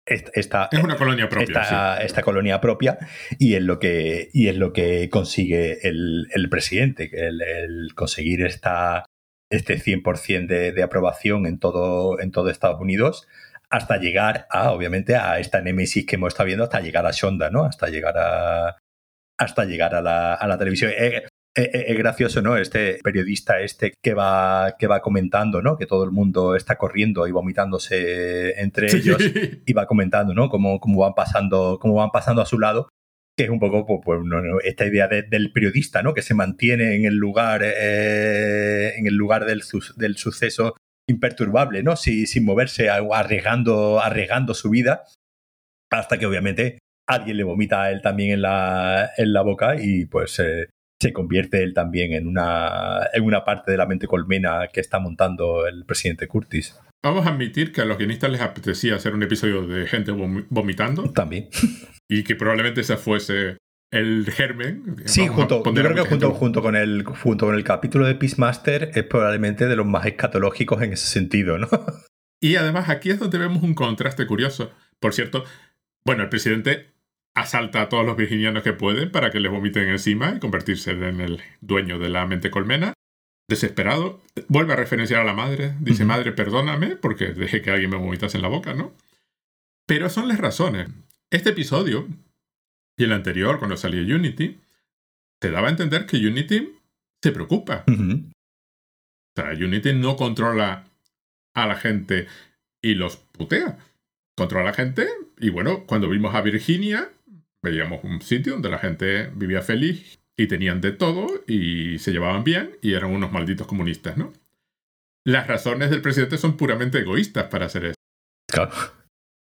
eh, est- está, Es una colonia propia, esta, esta colonia propia y es lo que, y es lo que consigue el, el presidente, el, el conseguir esta, este 100% de, de aprobación en todo, en todo Estados Unidos hasta llegar a, obviamente, a esta némesis que hemos estado viendo, hasta llegar a Shonda, ¿no? Hasta llegar a, hasta llegar a la, a la televisión. Eh, eh, eh, es gracioso, ¿no? Este periodista este que va, que va comentando, ¿no? Que todo el mundo está corriendo y vomitándose entre sí. ellos y va comentando, ¿no? Cómo, cómo van pasando, cómo van pasando a su lado, que es un poco pues, pues, no, no, esta idea de- del periodista, ¿no? Que se mantiene en el lugar, eh, en el lugar del, del suceso imperturbable, ¿no? Si- sin moverse, arriesgando, arriesgando su vida, hasta que obviamente alguien le vomita a él también en la, en la boca y pues eh, se convierte él también en una, en una parte de la mente colmena que está montando el presidente Curtis. Vamos a admitir que a los guionistas les apetecía hacer un episodio de gente vom- vomitando También. y que probablemente ese fuese el germen. Sí, Vamos a junto, yo creo que junto, junto, con el, junto con el capítulo de Peacemaster es probablemente de los más escatológicos en ese sentido, ¿no? Y además aquí es donde vemos un contraste curioso. Por cierto, bueno, el presidente asalta a todos los virginianos que pueden para que les vomiten encima y convertirse en el dueño de la mente colmena. Desesperado, vuelve a referenciar a la madre. Dice, Ujú. madre, perdóname porque dejé que alguien me vomitase en la boca, ¿no? Pero son las razones. Este episodio y el anterior, cuando salió Unity, te daba a entender que Unity se preocupa. O sea, Unity no controla a la gente y los putea. Controla a la gente y bueno, cuando vimos a Virginia, veíamos un sitio donde la gente vivía feliz y tenían de todo y se llevaban bien y eran unos malditos comunistas, ¿no? Las razones del presidente son puramente egoístas para hacer eso. Claro.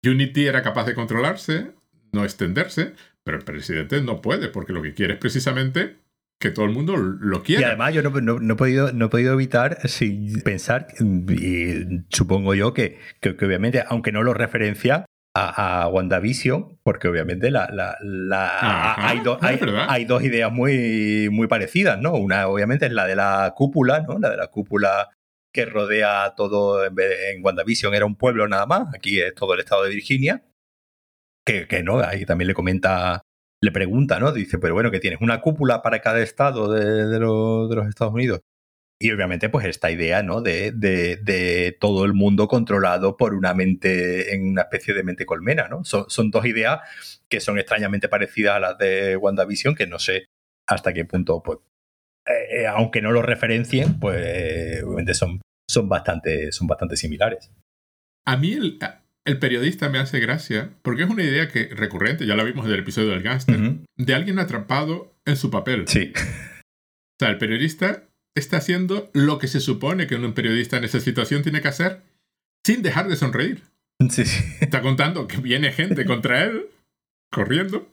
Unity era capaz de controlarse, no extenderse, pero el presidente no puede porque lo que quiere es precisamente que todo el mundo lo Y quiera. además yo no, no- no he podido, no he podido evitar sin pensar, y supongo yo que, que- que obviamente, aunque no lo referencia a, a WandaVision, porque obviamente la, la- la- Ajá, hay, do- hay, dos ideas muy, muy parecidas, ¿no? Una obviamente es la de la cúpula, ¿no? La de la cúpula que rodea todo, en, vez de- en WandaVision era un pueblo nada más, aquí es todo el estado de Virginia, que, no, ahí también le comenta le pregunta, ¿no? Dice, pero bueno, que tienes una cúpula para cada estado de, de lo- de los Estados Unidos. Y obviamente, pues esta idea, ¿no? De, de- todo el mundo controlado por una mente, en una especie de mente colmena, ¿no? Son, dos ideas que son extrañamente parecidas a las de WandaVision, que no sé hasta qué punto, pues, eh, eh, aunque no lo referencien, pues obviamente son, son, bastante, son bastante similares. A mí el, el periodista me hace gracia porque es una idea que recurrente, ya la vimos en el episodio del gángster, de alguien atrapado en su papel. Sí. O sea, el periodista está haciendo lo que se supone que un periodista en esa situación tiene que hacer sin dejar de sonreír. Sí. Está contando que viene gente contra él, corriendo,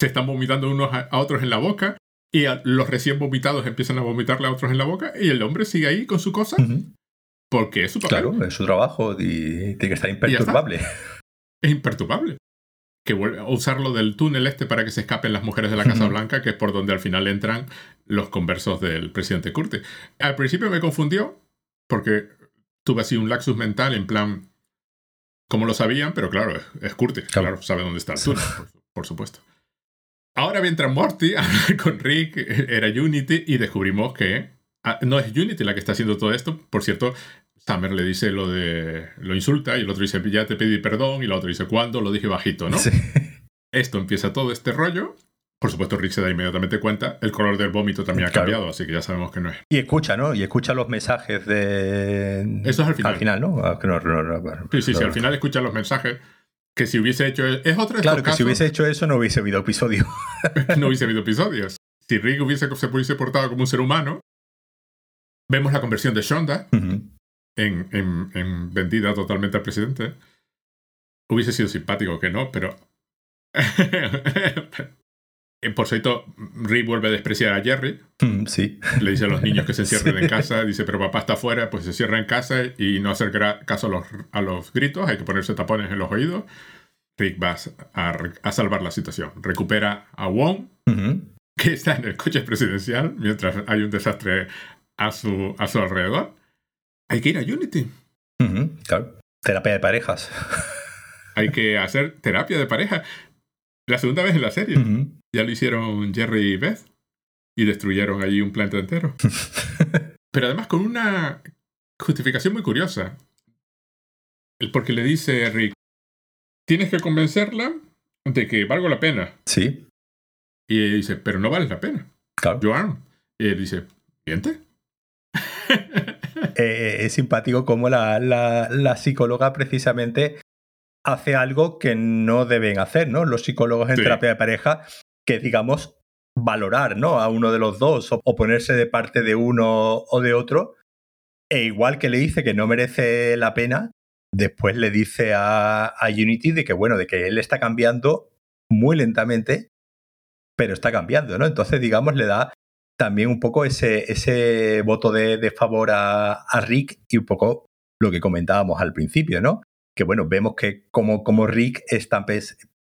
se están vomitando unos a, otros en la boca y a- los recién vomitados empiezan a vomitarle a otros en la boca y el hombre sigue ahí con su cosa Ujú. Porque es su papel. Claro, es su trabajo y tiene que estar imperturbable. es imperturbable. Que usarlo del túnel este para que se escapen las mujeres de la Casa. Blanca, que es por donde al final entran los conversos del presidente Curtis. Al principio me confundió, porque tuve así un laxus mental en plan, como lo sabían, pero claro, es, Curtis, Claro. claro, sabe dónde está el túnel. Por supuesto. Ahora mientras Morty habla con Rick, era Unity, y descubrimos que ah, no es Unity la que está haciendo todo esto. Por cierto, Summer le dice lo de. lo insulta, y el otro dice, ya te pedí perdón, y el otro dice, ¿cuándo? Lo dije bajito, ¿no? Esto empieza todo este rollo. Por supuesto, Rick se da inmediatamente cuenta. El color del vómito también ha cambiado, así que ya sabemos que no es. Y escucha, ¿no? Y escucha los mensajes de. Eso es al final. Al final, ¿no? Ah, sí, sí, sí. Al final escucha los mensajes. Que si hubiese hecho. Es otra Claro, que si hubiese hecho eso no hubiese habido episodio. no hubiese habido episodios. Si Rick hubiese, se hubiese portado como un ser humano, vemos la conversión de Shonda en, en, vendida totalmente al presidente. Hubiese sido simpático que no, pero. Por cierto, Rick vuelve a despreciar a Jerry. Mm, sí. Le dice a los niños que se encierren en casa. Dice, pero papá está afuera, pues se cierra en casa y no hacer caso a los, a los gritos. Hay que ponerse tapones en los oídos. Rick va a, salvar la situación. Recupera a Wong, que está en el coche presidencial mientras hay un desastre a su, a su alrededor. Hay que ir a Unity. claro. Terapia de parejas. Hay que hacer terapia de pareja. La segunda vez en la serie. Ya lo hicieron Jerry y Beth. Y destruyeron allí un planeta entero. Pero además con una justificación muy curiosa. Porque le dice Rick, tienes que convencerla de que valgo la pena. Sí. Y ella dice, pero no vale la pena. Claro. Joan. Y él dice, ¿miente? Eh, es simpático como la, la, psicóloga precisamente hace algo que no deben hacer, ¿no? Los psicólogos en terapia de pareja, que digamos valorar, ¿no? A uno de los dos o, ponerse de parte de uno o de otro. E igual que le dice que no merece la pena, después le dice a, a Unity de que, bueno, de que él está cambiando muy lentamente, pero está cambiando, ¿no? Entonces, digamos, le da también un poco ese, ese voto de, favor a, a, Rick y un poco lo que comentábamos al principio, ¿no? Que bueno, vemos que como, como Rick está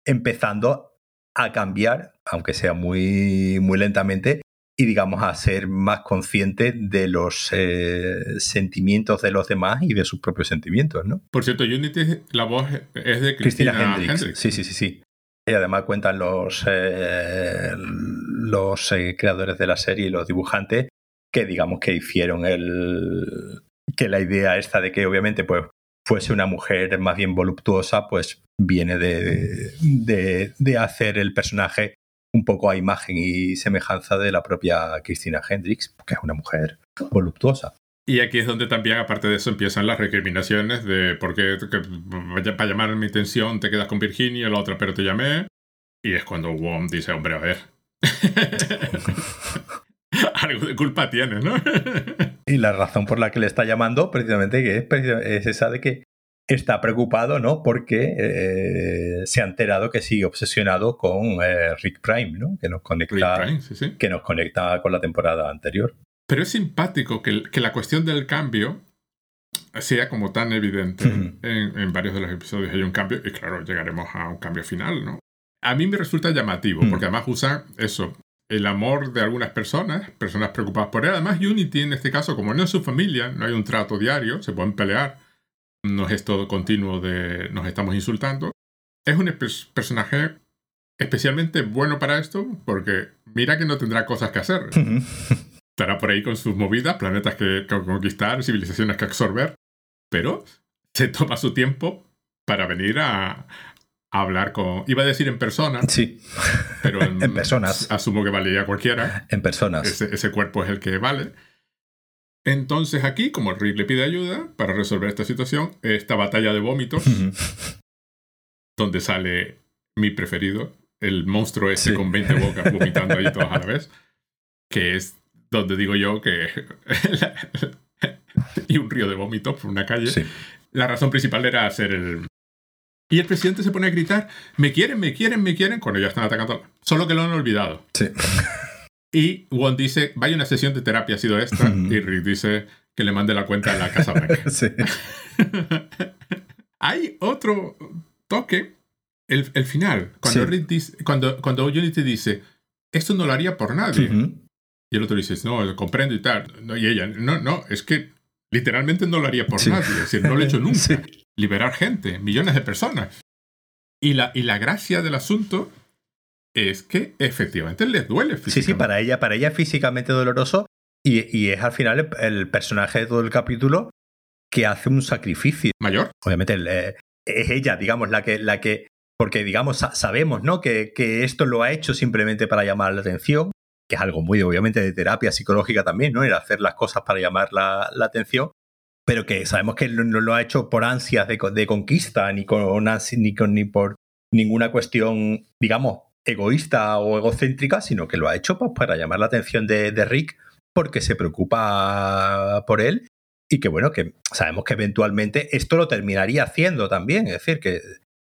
empezando a cambiar, aunque sea muy, muy lentamente, y digamos a ser más consciente de los eh, sentimientos de los demás y de sus propios sentimientos, ¿no? Por cierto, Unity, la voz es de Cristina, Hendricks. Sí, sí, sí, sí. Y además cuentan los, eh, los eh, creadores de la serie y los dibujantes que digamos que hicieron el que la idea esta de que obviamente pues fuese una mujer más bien voluptuosa pues viene de, de, de hacer el personaje un poco a imagen y semejanza de la propia Christina Hendricks, que es una mujer voluptuosa. Y aquí es donde también, aparte de eso, empiezan las recriminaciones de por qué para llamar mi atención te quedas con Virginia, la otra pero te llamé. Y es cuando Wong dice, hombre, a ver. Algo de culpa tiene, ¿no? y la razón por la que le está llamando, precisamente, que es, esa de que está preocupado, ¿no? Porque eh, se ha enterado que sigue obsesionado con eh, Rick Prime, ¿no? Que nos conecta, que nos conecta con la temporada anterior. Pero es simpático que, que la cuestión del cambio sea como tan evidente. en, varios de los episodios hay un cambio y claro, llegaremos a un cambio final, ¿no? A mí me resulta llamativo, mm. porque además usa eso, el amor de algunas personas, personas preocupadas por él. Además, Unity en este caso, como no es su familia, no hay un trato diario, se pueden pelear, no es todo continuo de nos estamos insultando. Es un personaje especialmente bueno para esto, porque mira que no tendrá cosas que hacer. estará por ahí con sus movidas, planetas que, conquistar, civilizaciones que absorber, pero se toma su tiempo para venir a, hablar con. Iba a decir en persona. Sí. Pero en, personas. Asumo que valería cualquiera. En personas. Ese, cuerpo es el que vale. Entonces aquí, como Rick le pide ayuda para resolver esta situación, esta batalla de vómitos, donde sale mi preferido, el monstruo ese con 20 bocas vomitando ahí todas a la vez, que es donde digo yo que... y un río de vómitos por una calle. La razón principal era hacer el... Y el presidente se pone a gritar, me quieren, me quieren, me quieren, cuando ya están atacando. Solo que lo han olvidado. Sí. Y Wong dice, vaya una sesión de terapia ha sido esta. y Rick dice que le mande la cuenta a la Casa Blanca. sí. Hay otro toque, el, el final, cuando, Rick dice, cuando, cuando Unity dice, esto no lo haría por nadie. Y el otro dice, no, comprendo y tal. y ella, no, no, es que literalmente no lo haría por nadie. Es decir, no lo he hecho nunca. Liberar gente, millones de personas. Y la, y la gracia del asunto es que efectivamente les duele Sí, sí, para ella, para ella es físicamente doloroso y, es al final el, personaje de todo el capítulo que hace un sacrificio. Mayor. Obviamente eh, es ella, digamos, la que, la que porque digamos, sabemos, ¿no? Que, que, esto lo ha hecho simplemente para llamar la atención, que es algo muy, obviamente, de terapia psicológica también, ¿no? El hacer las cosas para llamar la, la atención, pero que sabemos que no, lo ha hecho por ansias de, de conquista, ni, con, ni, con, ni por ninguna cuestión, digamos, egoísta o egocéntrica, sino que lo ha hecho pues, para llamar la atención de, de Rick porque se preocupa por él y que bueno, que sabemos que eventualmente esto lo terminaría haciendo también, es decir, que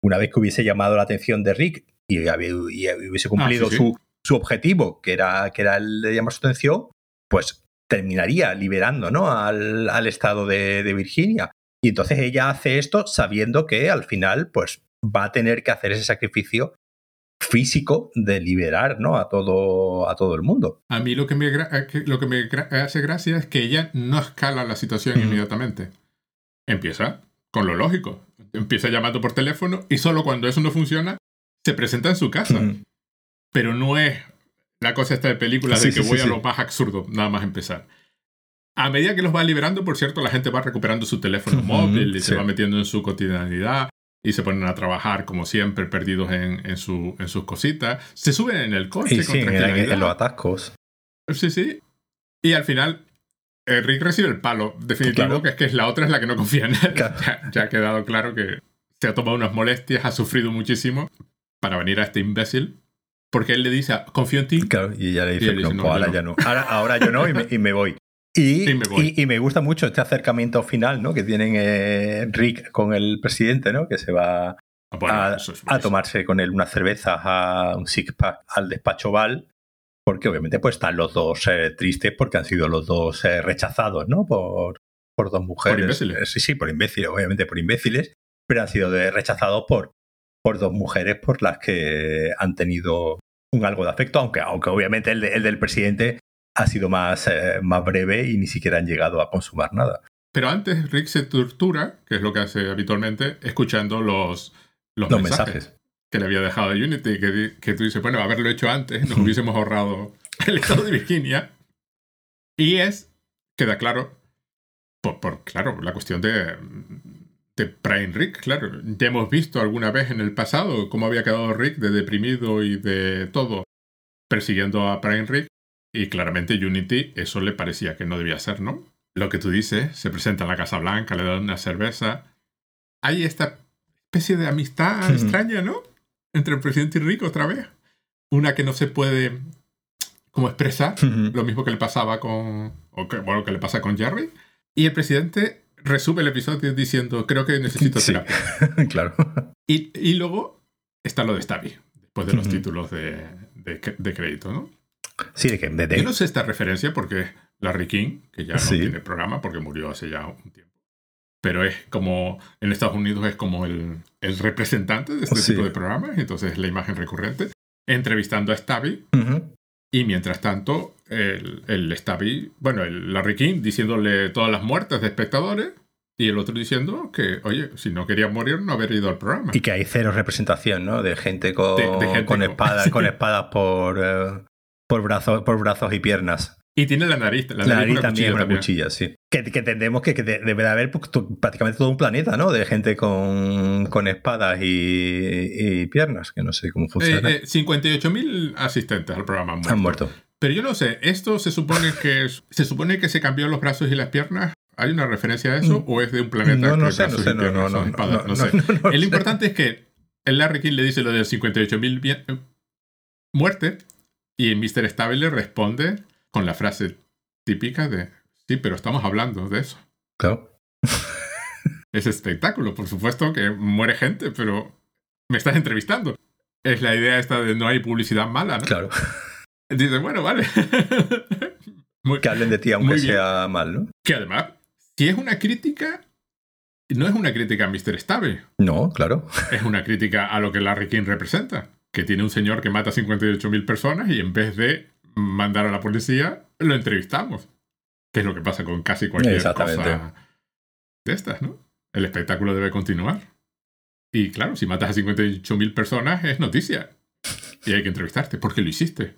una vez que hubiese llamado la atención de Rick y, hubiese cumplido ah, Su, su, objetivo, que era, que era el de llamar su atención, pues terminaría liberando ¿no? al, al estado de, de, Virginia. Y entonces ella hace esto sabiendo que al final pues, va a tener que hacer ese sacrificio físico de liberar ¿no? a, todo, a todo el mundo. A mí lo que me, eh, lo que me hace gracia es que ella no escala la situación inmediatamente. Empieza con lo lógico. Empieza llamando por teléfono y solo cuando eso no funciona, se presenta en su casa. Pero no es la cosa esta de películas de que voy a lo más absurdo, nada más empezar. A medida que los va liberando, por cierto, la gente va recuperando su teléfono móvil y se va metiendo en su cotidianidad y se ponen a trabajar como siempre, perdidos en, en, su, en sus cositas. Se suben en el coche. sí, en, los atascos. Sí, sí. Y al final, eh, Rick recibe el palo definitivo, que es que la otra es la que no confía en él. Ya, ha quedado claro que se ha tomado unas molestias, ha sufrido muchísimo para venir a este imbécil. Porque él le dice, confío en ti. Claro, y ella le dice, no, ahora ya no. Ahora, ahora yo no y me, y me voy. Y, me gusta mucho este acercamiento final ¿no? que tienen eh, Rick con el presidente, ¿no? que se va ah, a, tomarse con él una cerveza, a un six pack al despacho Val, porque obviamente pues están los dos eh, tristes porque han sido los dos eh, rechazados ¿no? por, por dos mujeres. Por imbéciles. Sí, sí, por imbéciles, obviamente por imbéciles, pero han sido rechazados por, por dos mujeres por las que han tenido un algo de afecto, aunque, aunque obviamente el, el del presidente ha sido más, eh, más breve y ni siquiera han llegado a consumar nada. Pero antes Rick se tortura, que es lo que hace habitualmente, escuchando los, los, mensajes, que le había dejado a Unity, que, que tú dices, bueno, haberlo hecho antes, nos hubiésemos ahorrado el estado de Virginia. Y es, queda claro, por, por claro, la cuestión de, de Prime Rick, claro. Ya hemos visto alguna vez en el pasado cómo había quedado Rick de deprimido y de todo persiguiendo a Prime Rick. Y claramente Unity eso le parecía que no debía ser, ¿no? Lo que tú dices, se presenta en la Casa Blanca, le dan una cerveza. Hay esta especie de amistad extraña, ¿no? Entre el presidente y Rick otra vez. Una que no se puede como expresar, lo mismo que le pasaba con, o que, bueno, que le pasa con Jerry. Y el presidente resume el episodio diciendo, creo que necesito terapia. claro. Y, y, luego está lo de Stabby, después de los títulos de, de crédito, ¿no? Sí, de que Yo no sé esta referencia porque Larry King, que ya no tiene programa porque murió hace ya un tiempo. Pero es como, en Estados Unidos es como el, el representante de este tipo de programas, entonces es la imagen recurrente, entrevistando a Stabby. Y mientras tanto, el, el Stabby, bueno, el Larry King diciéndole todas las muertes de espectadores y el otro diciendo que, oye, si no quería morir, no haber ido al programa. Y que hay cero representación, ¿no? De gente con, con, espadas, con espadas por, eh, por brazos, por brazos y piernas. Y tiene la nariz. La, nariz, también es una cuchilla, sí. Que, que entendemos que, debe de haber pues, prácticamente todo un planeta, ¿no? De gente con, con espadas y, piernas, que no sé cómo funciona. Eh, 58.000 eh, asistentes al programa han muerto. Han muerto. Pero yo no sé, ¿esto se supone que se supone que se cambió los brazos y las piernas? ¿Hay una referencia a eso? ¿O es de un planeta no, no sé, no sé, no, no, sé. El importante es que el Larry King le dice lo de 58.000 muertes y Mr. Stable responde con la frase típica de, sí, pero estamos hablando de eso. Claro. es espectáculo, por supuesto que muere gente, pero me estás entrevistando. Es la idea esta de no hay publicidad mala, ¿no? Claro. Dice, bueno, vale. que hablen de ti aunque sea mal, ¿no? Que además, si es una crítica, no es una crítica a Mr. Stable. No, claro. Es una crítica a lo que Larry King representa que tiene un señor que mata a 58.000 personas y en vez de mandar a la policía, lo entrevistamos. Que es lo que pasa con casi cualquier cosa de estas, ¿no? El espectáculo debe continuar. Y claro, si matas a 58.000 personas es noticia. y hay que entrevistarte. ¿Por qué lo hiciste?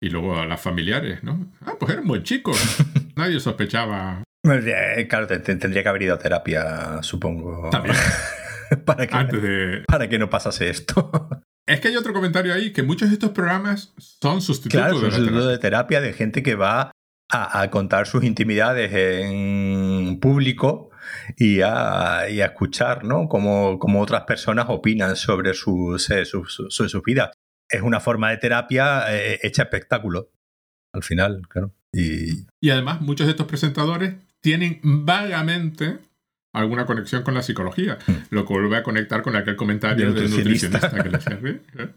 Y luego a las familiares, ¿no? Ah, pues era un buen chico. Nadie sospechaba. Eh, claro, tendría que haber ido a terapia, supongo. También. para, que, Antes de... para que no pasase esto. Es que hay otro comentario ahí, que muchos de estos programas son sustitutos Claro, de son sustitutos terapia. de terapia de gente que va a, a contar sus intimidades en público y a, y a escuchar, ¿no? Como, como otras personas opinan sobre sus, eh, sus, sus- sus vidas. Es una forma de terapia eh, hecha espectáculo, al final, claro. Y Y además, muchos de estos presentadores tienen vagamente alguna conexión con la psicología, lo que vuelve a conectar con aquel comentario Del nutricionista. nutricionista que le hacía reír, ¿eh?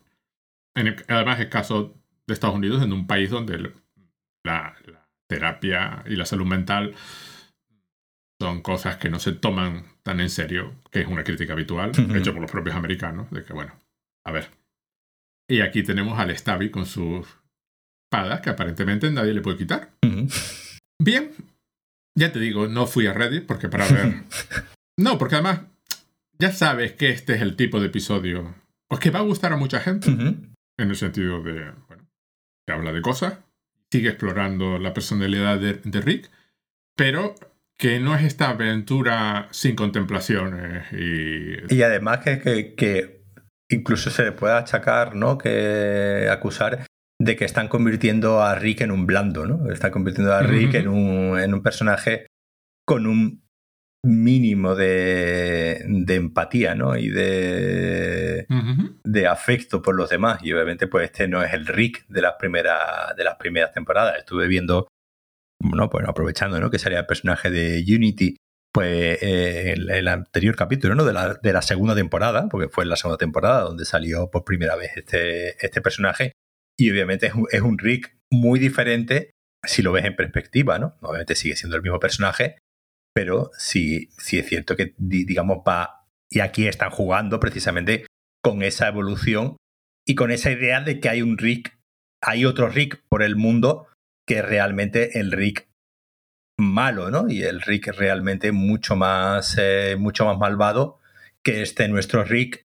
En el- además, es caso de Estados Unidos, en un país donde la, la terapia y la salud mental son cosas que no se toman tan en serio, que es una crítica habitual, hecha por los propios americanos, de que, bueno, a ver. Y aquí tenemos al Stavi con sus espadas, que aparentemente nadie le puede quitar. Bien, ya te digo, no fui a Reddit porque para ver. No, porque además ya sabes que este es el tipo de episodio pues que va a gustar a mucha gente en el sentido de, bueno, que habla de cosas, sigue explorando la personalidad de, de Rick, pero que no es esta aventura sin contemplaciones y Y además que, que, que incluso se le puede achacar, ¿no? Que acusar de que están convirtiendo a Rick en un blando, ¿no? Están convirtiendo a Rick en, un, en un personaje con un mínimo de, de empatía, ¿no? Y de, de afecto por los demás. Y obviamente, pues este no es el Rick de las primeras, de las primeras temporadas. Estuve viendo, bueno, pues aprovechando, ¿no? Que salía el personaje de Unity, pues el, anterior capítulo, ¿no? De la, de la segunda temporada, porque fue la segunda temporada donde salió por primera vez este, este personaje. Y obviamente es un, es un Rick muy diferente si lo ves en perspectiva, ¿no? Obviamente sigue siendo el mismo personaje, pero sí, sí es cierto que, di- digamos, va. Y aquí están jugando precisamente con esa evolución y con esa idea de que hay un Rick, hay otro Rick por el mundo que realmente el Rick malo, ¿no? Y el Rick realmente mucho más, eh, mucho más malvado que este nuestro Rick,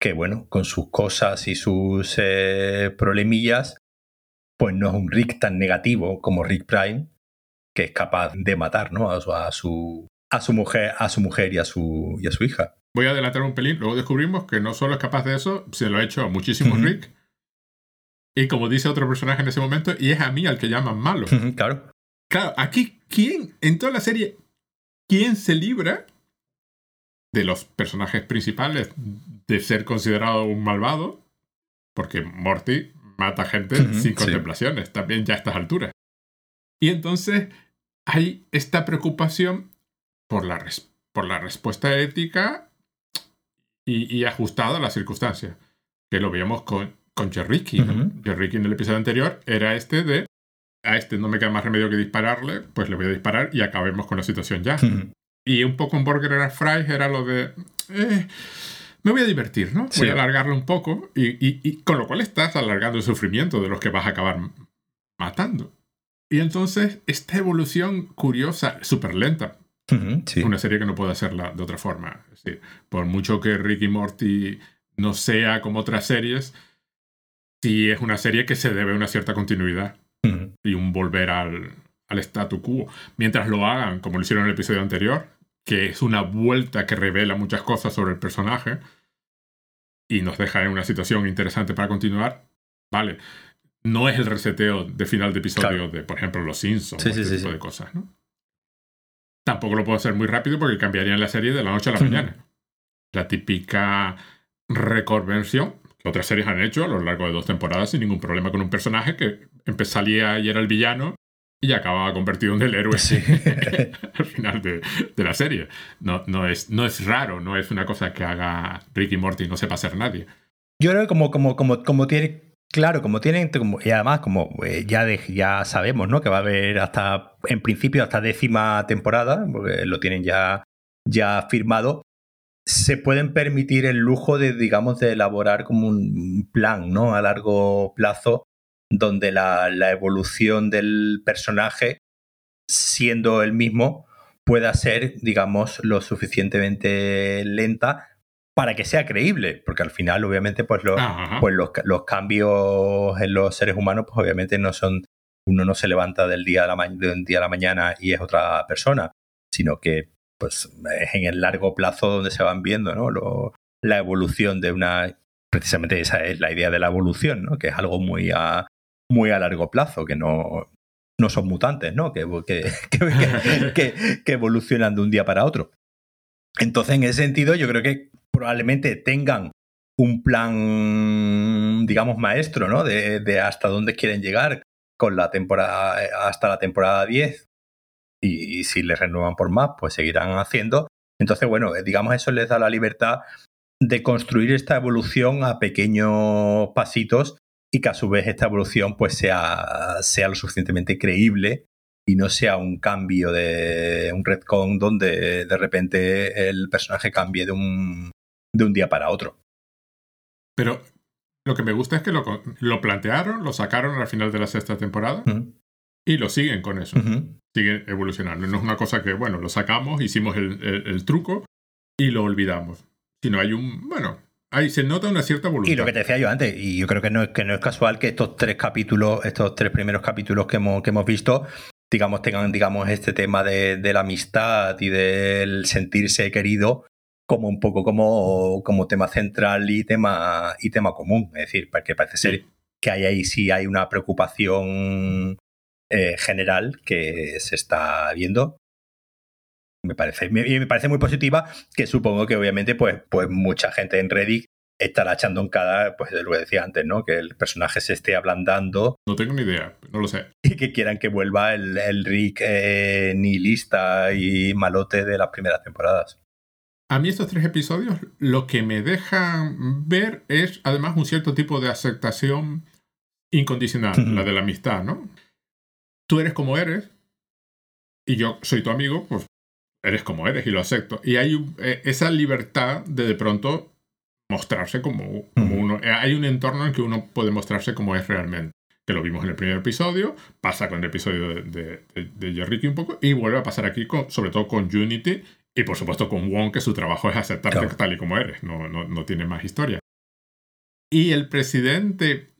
que bueno, con sus cosas y sus eh, problemillas, pues no es un Rick tan negativo como Rick Prime, que es capaz de matar, ¿no? A su, a su, a su mujer, a su mujer y a su, y a su hija. Voy a adelantar un pelín. Luego descubrimos que no solo es capaz de eso, se lo ha hecho a muchísimos. Rick. Y como dice otro personaje en ese momento, y es a mí al que llaman malo. claro. Claro, aquí, ¿quién, en toda la serie, quién se libra de los personajes principales de ser considerado un malvado? Porque Morty mata gente sin sí. contemplaciones, también ya a estas alturas. Y entonces hay esta preocupación por la, res- por la respuesta ética y, y ajustada a las circunstancias. Que lo veíamos con, con Jerricky. ¿no? Ujú. Jerricky en el episodio anterior era este de a este no me queda más remedio que dispararle, pues le voy a disparar y acabemos con la situación ya. Y un poco en Burger Air Fries era lo de. eh, me voy a divertir, ¿no? Voy Sí. a alargarlo un poco. Y, y- y con lo cual estás alargando el sufrimiento de los que vas a acabar matando. Y entonces, esta evolución curiosa, súper lenta, Ujú, sí. una serie que no puede hacerla de otra forma. Es decir, por mucho que Ricky Morty no sea como otras series, sí es una serie que se debe a una cierta continuidad Y un volver al, al statu quo. Mientras lo hagan, como lo hicieron en el episodio anterior, que es una vuelta que revela muchas cosas sobre el personaje y nos deja en una situación interesante para continuar, vale. No es el reseteo de final de episodio Claro. de, por ejemplo, Los Simpsons Sí, o sí, este sí, tipo sí. de cosas, ¿no? Tampoco lo puedo hacer muy rápido porque cambiarían la serie de la noche a la mañana. La típica reconversión que otras series han hecho a lo largo de dos temporadas sin ningún problema con un personaje que salía y era el villano y acababa convertido en el héroe Sí. al final de, de la serie. No, no, es, no es raro, no es una cosa que haga Ricky Morty no sepa hacer nadie. Yo creo que como, como, como, como tiene, claro, como tienen, como- y además como eh, ya, de- ya sabemos, ¿no? Que va a haber hasta, en principio, hasta décima temporada, porque lo tienen ya, ya firmado, se pueden permitir el lujo de, digamos, de elaborar como un plan, ¿no? A largo plazo, donde la, la evolución del personaje, siendo el mismo, pueda ser, digamos, lo suficientemente lenta para que sea creíble, porque al final, obviamente, pues, los, pues los, cambios en los seres humanos, pues obviamente no son, uno no se levanta del día a la, de un día a la mañana y es otra persona, sino que pues es en el largo plazo donde se van viendo, ¿no? la evolución de una, precisamente esa es la idea de la evolución, ¿no? Que es algo muy a, muy a largo plazo, que no, no son mutantes, ¿no? Que, que, que, evolucionan de un día para otro. Entonces, en ese sentido, yo creo que probablemente tengan un plan, digamos, maestro, ¿no? De, hasta dónde quieren llegar con la temporada, hasta la temporada 10. Y, si les renuevan por más, pues seguirán haciendo. Entonces, bueno, digamos, eso les da la libertad de construir esta evolución a pequeños pasitos y que a su vez esta evolución pues sea, sea lo suficientemente creíble y no sea un cambio de un retcon donde de repente el personaje cambie de un, de un día para otro. Pero lo que me gusta es que lo, lo plantearon, lo sacaron al final de la sexta temporada y lo siguen con eso. Siguen evolucionando. No es una cosa que, bueno, lo sacamos, hicimos el, el, truco y lo olvidamos. Sino hay un, bueno, ahí se nota una cierta evolución. Y lo que te decía yo antes, y yo creo que no es, que no es casual que estos tres capítulos, estos tres primeros capítulos que hemos, que hemos visto, digamos, tengan, digamos, este tema de, de la amistad y del sentirse querido como un poco como, como tema central y tema, y tema común. Es decir, porque parece ser que hay ahí sí hay una preocupación eh, general que se está viendo. Me parece, me, me parece muy positiva, que supongo que obviamente pues, pues mucha gente en Reddit estará echando en cada, pues lo que decía antes, ¿no? Que el personaje se esté ablandando. No tengo ni idea, no lo sé. Y que quieran que vuelva el, el Rick eh, nihilista y malote de las primeras temporadas. A mí estos tres episodios lo que me dejan ver es además un cierto tipo de aceptación incondicional, la de la amistad, ¿no? Tú eres como eres y yo soy tu amigo, pues eres como eres y lo acepto. Y hay eh, esa libertad de de pronto mostrarse como, como uno. Eh, hay un entorno en que uno puede mostrarse como es realmente. Que lo vimos en el primer episodio, pasa con el episodio de, de, Jerry un poco, y vuelve a pasar aquí, con, sobre todo con Unity y por supuesto con Wong, que su trabajo es aceptarte tal y como eres, no, no, no tiene más historia. Y el presidente,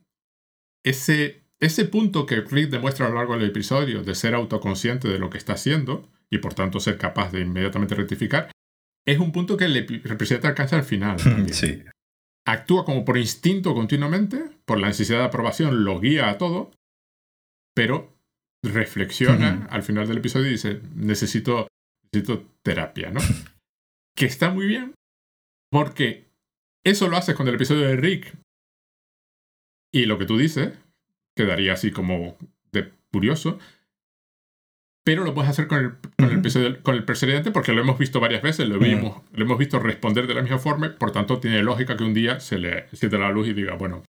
ese, ese punto que Rick demuestra a lo largo del episodio de ser autoconsciente de lo que está haciendo y por tanto ser capaz de inmediatamente rectificar, es un punto que le representa alcanza al final. Sí. Actúa como por instinto continuamente, por la necesidad de aprobación, lo guía a todo, pero reflexiona al final del episodio y dice, necesito necesito terapia, ¿no? que está muy bien, porque eso lo haces con el episodio de Rick. Y lo que tú dices quedaría así como de curioso. Pero lo puedes hacer con el, con el, episodio, con el presidente porque lo hemos visto varias veces, lo, vimos, lo hemos visto responder de la misma forma, por tanto tiene lógica que un día se le siente la luz y diga, bueno,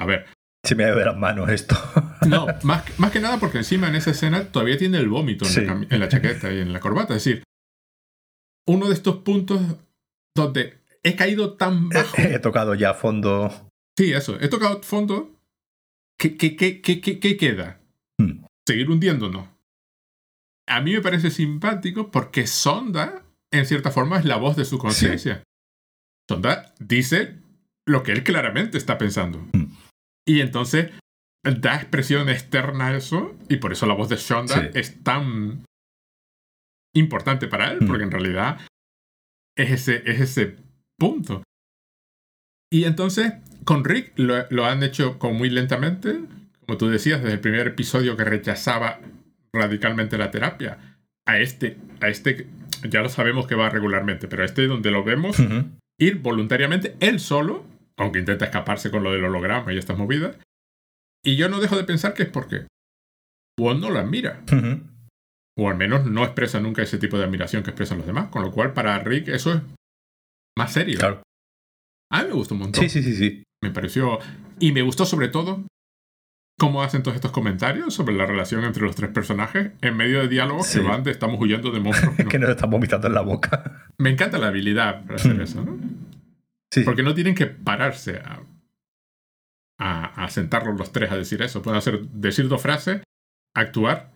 a ver. Se me de las manos esto. No, más, más que nada porque encima en esa escena todavía tiene el vómito en, la, chaqueta y en la corbata. Es decir, uno de estos puntos donde he caído tan bajo. He, tocado ya fondo. Sí, eso. He tocado fondo. ¿Qué, qué, qué, qué queda? Hmm. Seguir hundiéndonos. A mí me parece simpático porque Sonda, en cierta forma, es la voz de su conciencia. Sonda dice lo que él claramente está pensando. Hmm. Y entonces da expresión externa a eso y por eso la voz de Shonda es tan importante para él, mm. porque en realidad es ese, es ese punto. Y entonces con Rick lo, lo han hecho como muy lentamente, como tú decías, desde el primer episodio que rechazaba radicalmente la terapia, a este, a este ya lo sabemos que va regularmente, pero a este donde lo vemos ir voluntariamente él solo, aunque intenta escaparse con lo del holograma y estas movidas, y yo no dejo de pensar que es porque Wong no lo admira. O al menos no expresa nunca ese tipo de admiración que expresan los demás. Con lo cual, para Rick, eso es más serio. Claro. A mí me gustó un montón. Sí, sí, sí, sí. Me pareció. Y me gustó sobre todo cómo hacen todos estos comentarios sobre la relación entre los tres personajes en medio de diálogos que van de estamos huyendo de monstruos. que nos están vomitando en la boca. Me encanta la habilidad para hacer eso, ¿no? Sí. Porque no tienen que pararse a a, sentarlos los tres a decir eso. Pueden hacer, decir dos frases, actuar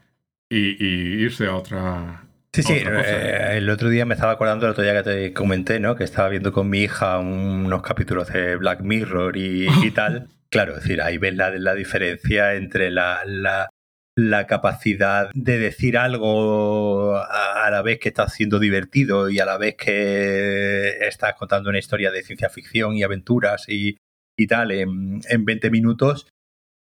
y, irse a otra, Sí, sí, eh, el otro día me estaba acordando, el otro día que te comenté, ¿no? Que estaba viendo con mi hija unos capítulos de Black Mirror y, tal. Claro, es decir, ahí ves la, la diferencia entre la, la, la, capacidad de decir algo a, la vez que estás siendo divertido y a la vez que estás contando una historia de ciencia ficción y aventuras y, y tal en, en 20 minutos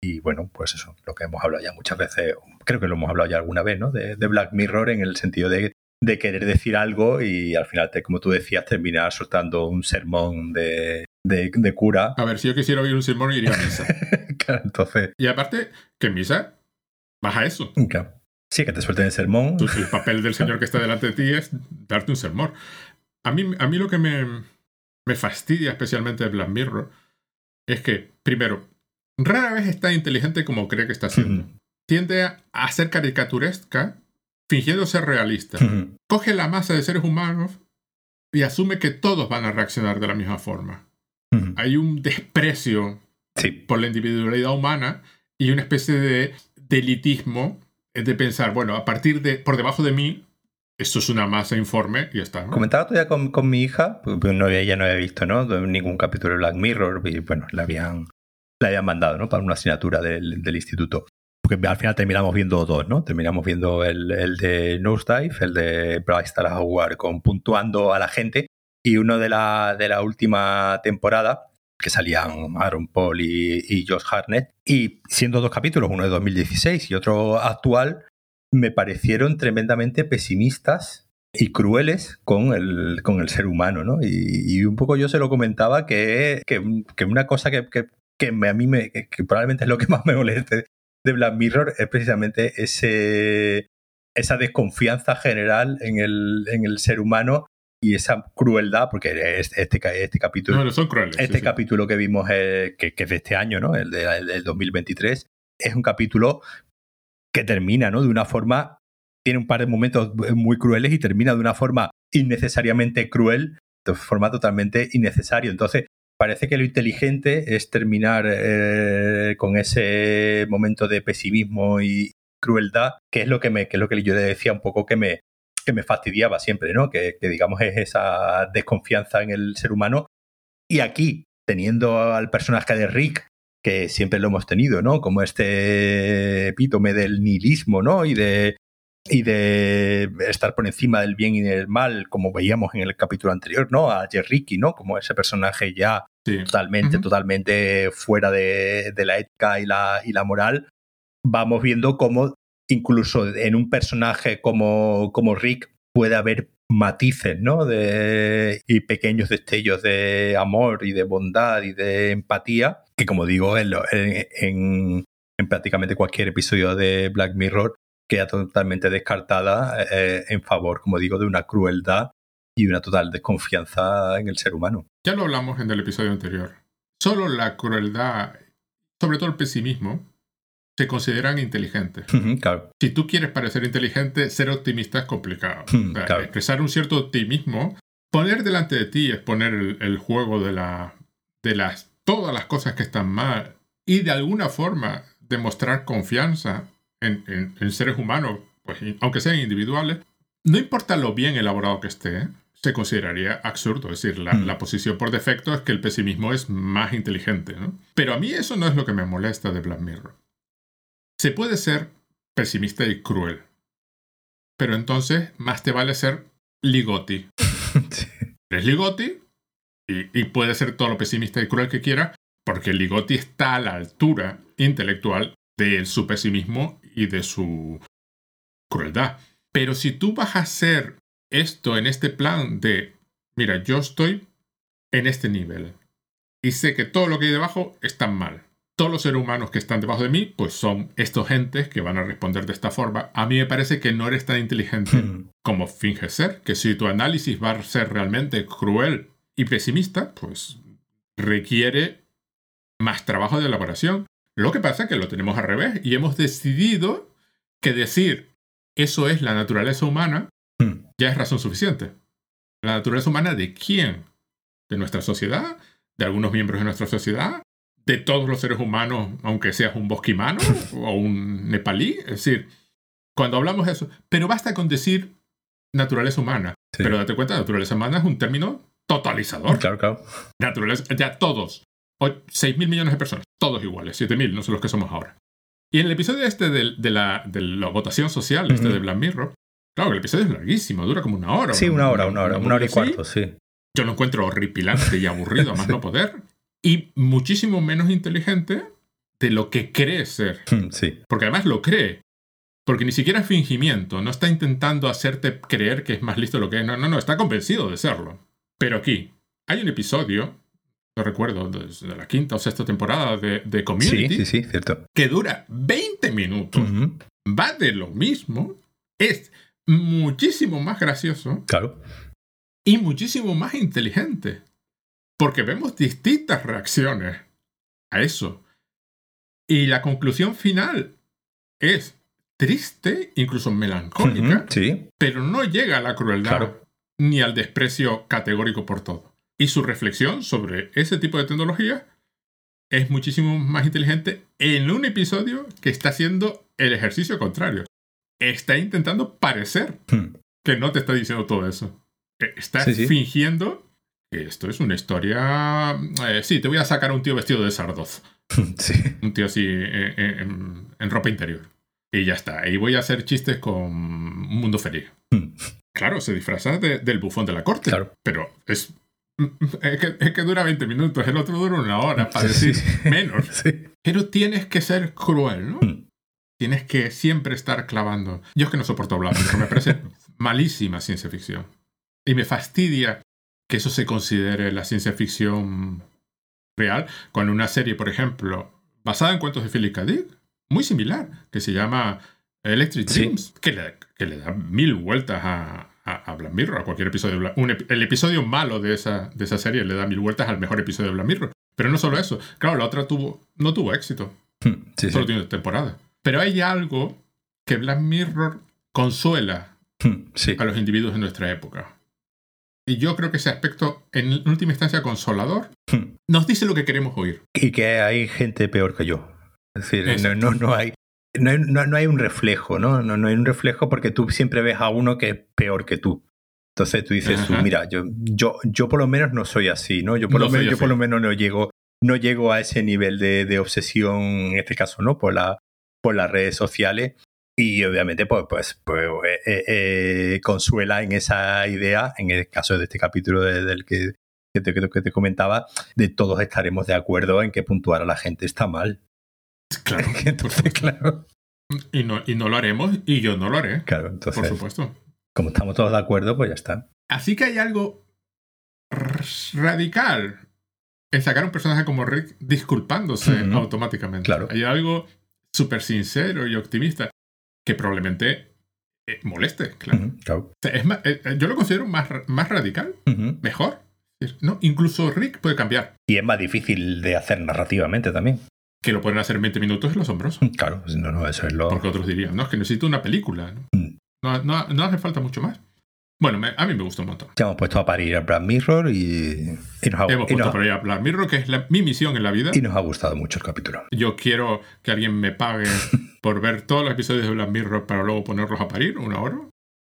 y bueno, pues eso, lo que hemos hablado ya muchas veces, creo que lo hemos hablado ya alguna vez, ¿no? De, Black Mirror en el sentido de, querer decir algo y al final, como tú decías, terminar soltando un sermón de, cura. A ver, si yo quisiera oír un sermón, iría a misa. claro, entonces. Y aparte, que en misa baja eso. Claro. Sí, que te suelten el sermón. el papel del Señor que está delante de ti es darte un sermón. A mí, a mí lo que me, me fastidia especialmente de Black Mirror es que, primero, rara vez está inteligente como cree que está siendo. Tiende a ser caricaturesca fingiendo ser realista. Coge la masa de seres humanos y asume que todos van a reaccionar de la misma forma. Hay un desprecio por la individualidad humana y una especie de delitismo de pensar, bueno, a partir de, por debajo de mí, esto es una masa informe y ya está. Comentaba todavía con, con mi hija, pues no, ella no había visto ¿no? ningún capítulo de Black Mirror y bueno, la habían le habían mandado, ¿no? Para una asignatura del, instituto. Porque al final terminamos viendo dos, ¿no? Terminamos viendo el, el de Nosedive, el de Bryce Howard con puntuando a la gente, y uno de la, de la última temporada, que salían Aaron Paul y, y Josh Harnett, y siendo dos capítulos, uno de 2016 y otro actual, me parecieron tremendamente pesimistas y crueles con el, con el ser humano, ¿no? Y, un poco yo se lo comentaba que, que, una cosa que, que a mí me, que, probablemente es lo que más me moleste de Black Mirror, es precisamente ese, esa desconfianza general en el, en el ser humano y esa crueldad, porque este, este capítulo. No, son crueles, este capítulo que vimos, eh, que, que, es de este año, ¿no? El, de, del 2023, es un capítulo que termina, ¿no? De una forma. Tiene un par de momentos muy crueles y termina de una forma innecesariamente cruel, de forma totalmente innecesaria. Entonces, parece que lo inteligente es terminar eh, con ese momento de pesimismo y crueldad, que es lo que, me, que es lo que yo le decía un poco que me, que me fastidiaba siempre, ¿no? Que, digamos es esa desconfianza en el ser humano. Y aquí, teniendo al personaje de Rick, que siempre lo hemos tenido, ¿no? Como este epítome del nihilismo, ¿no? Y de, y de estar por encima del bien y del mal, como veíamos en el capítulo anterior, ¿no? A Jerricky, ¿no? Como ese personaje ya totalmente, totalmente fuera de, la ética y la, y la moral. Vamos viendo cómo incluso en un personaje como, como Rick puede haber matices, ¿no? De, y pequeños destellos de amor y de bondad y de empatía, que como digo, en, en, en prácticamente cualquier episodio de Black Mirror queda totalmente descartada eh, en favor, como digo, de una crueldad y una total desconfianza en el ser humano. Ya lo hablamos en el episodio anterior. Solo la crueldad, sobre todo el pesimismo, se consideran inteligentes. Si tú quieres parecer inteligente, ser optimista es complicado. Expresar un cierto optimismo, poner delante de ti es poner el, juego de, la, de las, todas las cosas que están mal y de alguna forma demostrar confianza en, seres humanos, pues, aunque sean individuales, no importa lo bien elaborado que esté, se consideraría absurdo. Es decir, hmm. la, posición por defecto es que el pesimismo es más inteligente. Pero a mí eso no es lo que me molesta de Black Mirror. Se puede ser pesimista y cruel. Pero entonces más te vale ser ligoti. Eres ligoti y, y puede ser todo lo pesimista y cruel que quiera, porque ligoti está a la altura intelectual de su pesimismo y de su crueldad. Pero si tú vas a hacer esto en este plan de, mira, yo estoy en este nivel y sé que todo lo que hay debajo está mal. Todos los seres humanos que están debajo de mí, pues son estos gentes que van a responder de esta forma. A mí me parece que no eres tan inteligente hmm. como finges ser, que si tu análisis va a ser realmente cruel y pesimista, pues requiere más trabajo de elaboración. Lo que pasa es que lo tenemos al revés y hemos decidido que decir eso es la naturaleza humana hmm. ya es razón suficiente. ¿La naturaleza humana de quién? ¿De nuestra sociedad? ¿De algunos miembros de nuestra sociedad? ¿De todos los seres humanos, aunque seas un bosquimano o un nepalí? Es decir, cuando hablamos de eso, pero basta con decir naturaleza humana. Sí. Pero date cuenta, naturaleza humana es un término totalizador. Claro, claro. Naturaleza, ya todos. 6 mil millones de personas, todos iguales, 7 mil, no son los que somos ahora. Y en el episodio este de, de, la, de la, votación social, este de Black Mirror, claro, el episodio es larguísimo, dura como una hora. Sí, una hora, una hora, una hora y cuarto, sí. Yo lo encuentro horripilante y aburrido, a más no poder. Y muchísimo menos inteligente de lo que cree ser. Sí. Porque además lo cree. Porque ni siquiera es fingimiento. No está intentando hacerte creer que es más listo de lo que es. No, no, no. Está convencido de serlo. Pero aquí hay un episodio, no recuerdo, de, la quinta o sexta temporada de, de Sí, Community, sí, sí, cierto. que dura 20 minutos. Va de lo mismo. Es muchísimo más gracioso Claro. y muchísimo más inteligente. Porque vemos distintas reacciones a eso. Y la conclusión final es triste, incluso melancólica, Sí, pero no llega a la crueldad Claro. ni al desprecio categórico por todo. Y su reflexión sobre ese tipo de tecnología es muchísimo más inteligente en un episodio que está haciendo el ejercicio contrario. Está intentando parecer Hmm. que no te está diciendo todo eso. Eh, Está Sí, sí. fingiendo que esto es una historia... eh, sí, te voy a sacar un tío vestido de sardoz. Sí. Un tío así eh, eh, en, en ropa interior. Y ya está. Y voy a hacer chistes con un mundo feliz. Hmm. Claro, se disfraza de- del bufón de la corte. Claro. Pero es, es, que, es que dura 20 minutos, el otro dura una hora, para Sí, decir sí. menos. Sí. Pero tienes que ser cruel, ¿no? Hmm. Tienes que siempre estar clavando. Yo es que no soporto hablar, pero me parece malísima ciencia ficción. Y me fastidia que eso se considere la ciencia ficción real, cuando una serie, por ejemplo, basada en cuentos de Philip K. Dick, muy similar, que se llama Electric. Dreams, que, le, que le da mil vueltas a, a, a Black Mirror, a cualquier episodio de Black un El episodio malo de esa, de esa serie le da mil vueltas al mejor episodio de Black Mirror. Pero no solo eso, claro, la otra tuvo, no tuvo éxito, Hmm, Sí, solo sí. tiene temporada. Pero hay algo que Black Mirror consuela Hmm, Sí. a los individuos de nuestra época. Y yo creo que ese aspecto, en última instancia consolador, Hmm. nos dice lo que queremos oír. Y que hay gente peor que yo. Es decir, no, no, no hay. No hay, no- no hay un reflejo, ¿no? ¿no? No hay un reflejo porque tú siempre ves a uno que es peor que tú. Entonces tú dices, Ajá. mira, yo, yo, yo por lo menos no soy así, ¿no? Yo por, lo, menos, yo por lo menos no llego, no llego a ese nivel de, de obsesión, en este caso, ¿no? Por, la, por las redes sociales. Y obviamente, pues, pues, pues eh, eh, consuela en esa idea, en el caso de este capítulo de- del que, que, te, que te comentaba, de todos estaremos de acuerdo en que puntuar a la gente está mal. Claro, Entonces, claro, y no, y no lo haremos, y yo no lo haré, claro, por entonces, supuesto. como estamos todos de acuerdo, pues ya está. Así que hay algo radical en sacar a un personaje como Rick disculpándose automáticamente. Claro. Hay algo súper sincero y optimista que probablemente eh, moleste, claro. Ujú, claro. O sea, es más- eh, eh, yo lo considero más, más radical, mejor. No, incluso Rick puede cambiar. Y es más difícil de hacer narrativamente también. Que lo pueden hacer en 20 minutos es lo asombroso. Claro, pues no, no, eso es lo. Porque otros dirían, no, es que necesito una película. ¿no? Mm. No, no- no hace falta mucho más. Bueno, me- a mí me gustó un montón. Ya hemos puesto a parir a Brad Mirror y, y nos ha, Hemos y puesto nos- por ahí a Black Mirror, que es la- mi misión en la vida. y nos ha gustado mucho el capítulo. Yo quiero que alguien me pague por ver todos los episodios de Black Mirror para luego ponerlos a parir, una hora,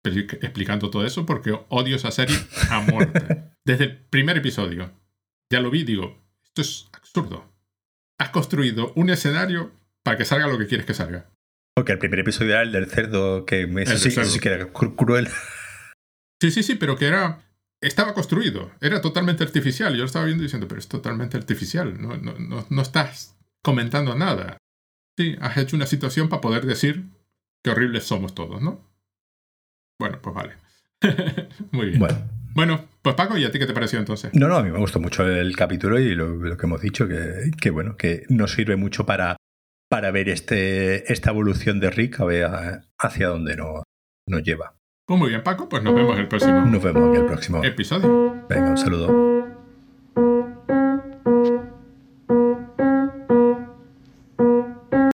expli- explicando todo eso, porque odio esa serie a muerte. Desde el primer episodio. Ya lo vi, digo, esto es absurdo. Has construido un escenario para que salga lo que quieres que salga. Porque el primer episodio era el del cerdo, que me- eso, El sí, del cerdo. eso sí que era cru- cruel. Sí, sí, sí, pero que era. Estaba construido, era totalmente artificial. Yo lo estaba viendo diciendo, pero es totalmente artificial. No, no, no, no estás comentando nada. Sí, has hecho una situación para poder decir qué horribles somos todos, ¿no? Bueno, pues vale. Muy bien. Bueno. Bueno, pues Paco, ¿y a ti qué te pareció entonces? no, no, a mí me gustó mucho el capítulo y lo, lo que hemos dicho, que, que bueno, que nos sirve mucho para, para ver este, esta evolución de Rick, a ver hacia dónde nos, nos lleva. Pues muy bien, Paco, pues nos vemos el próximo Nos vemos en el próximo. episodio. Venga, un saludo.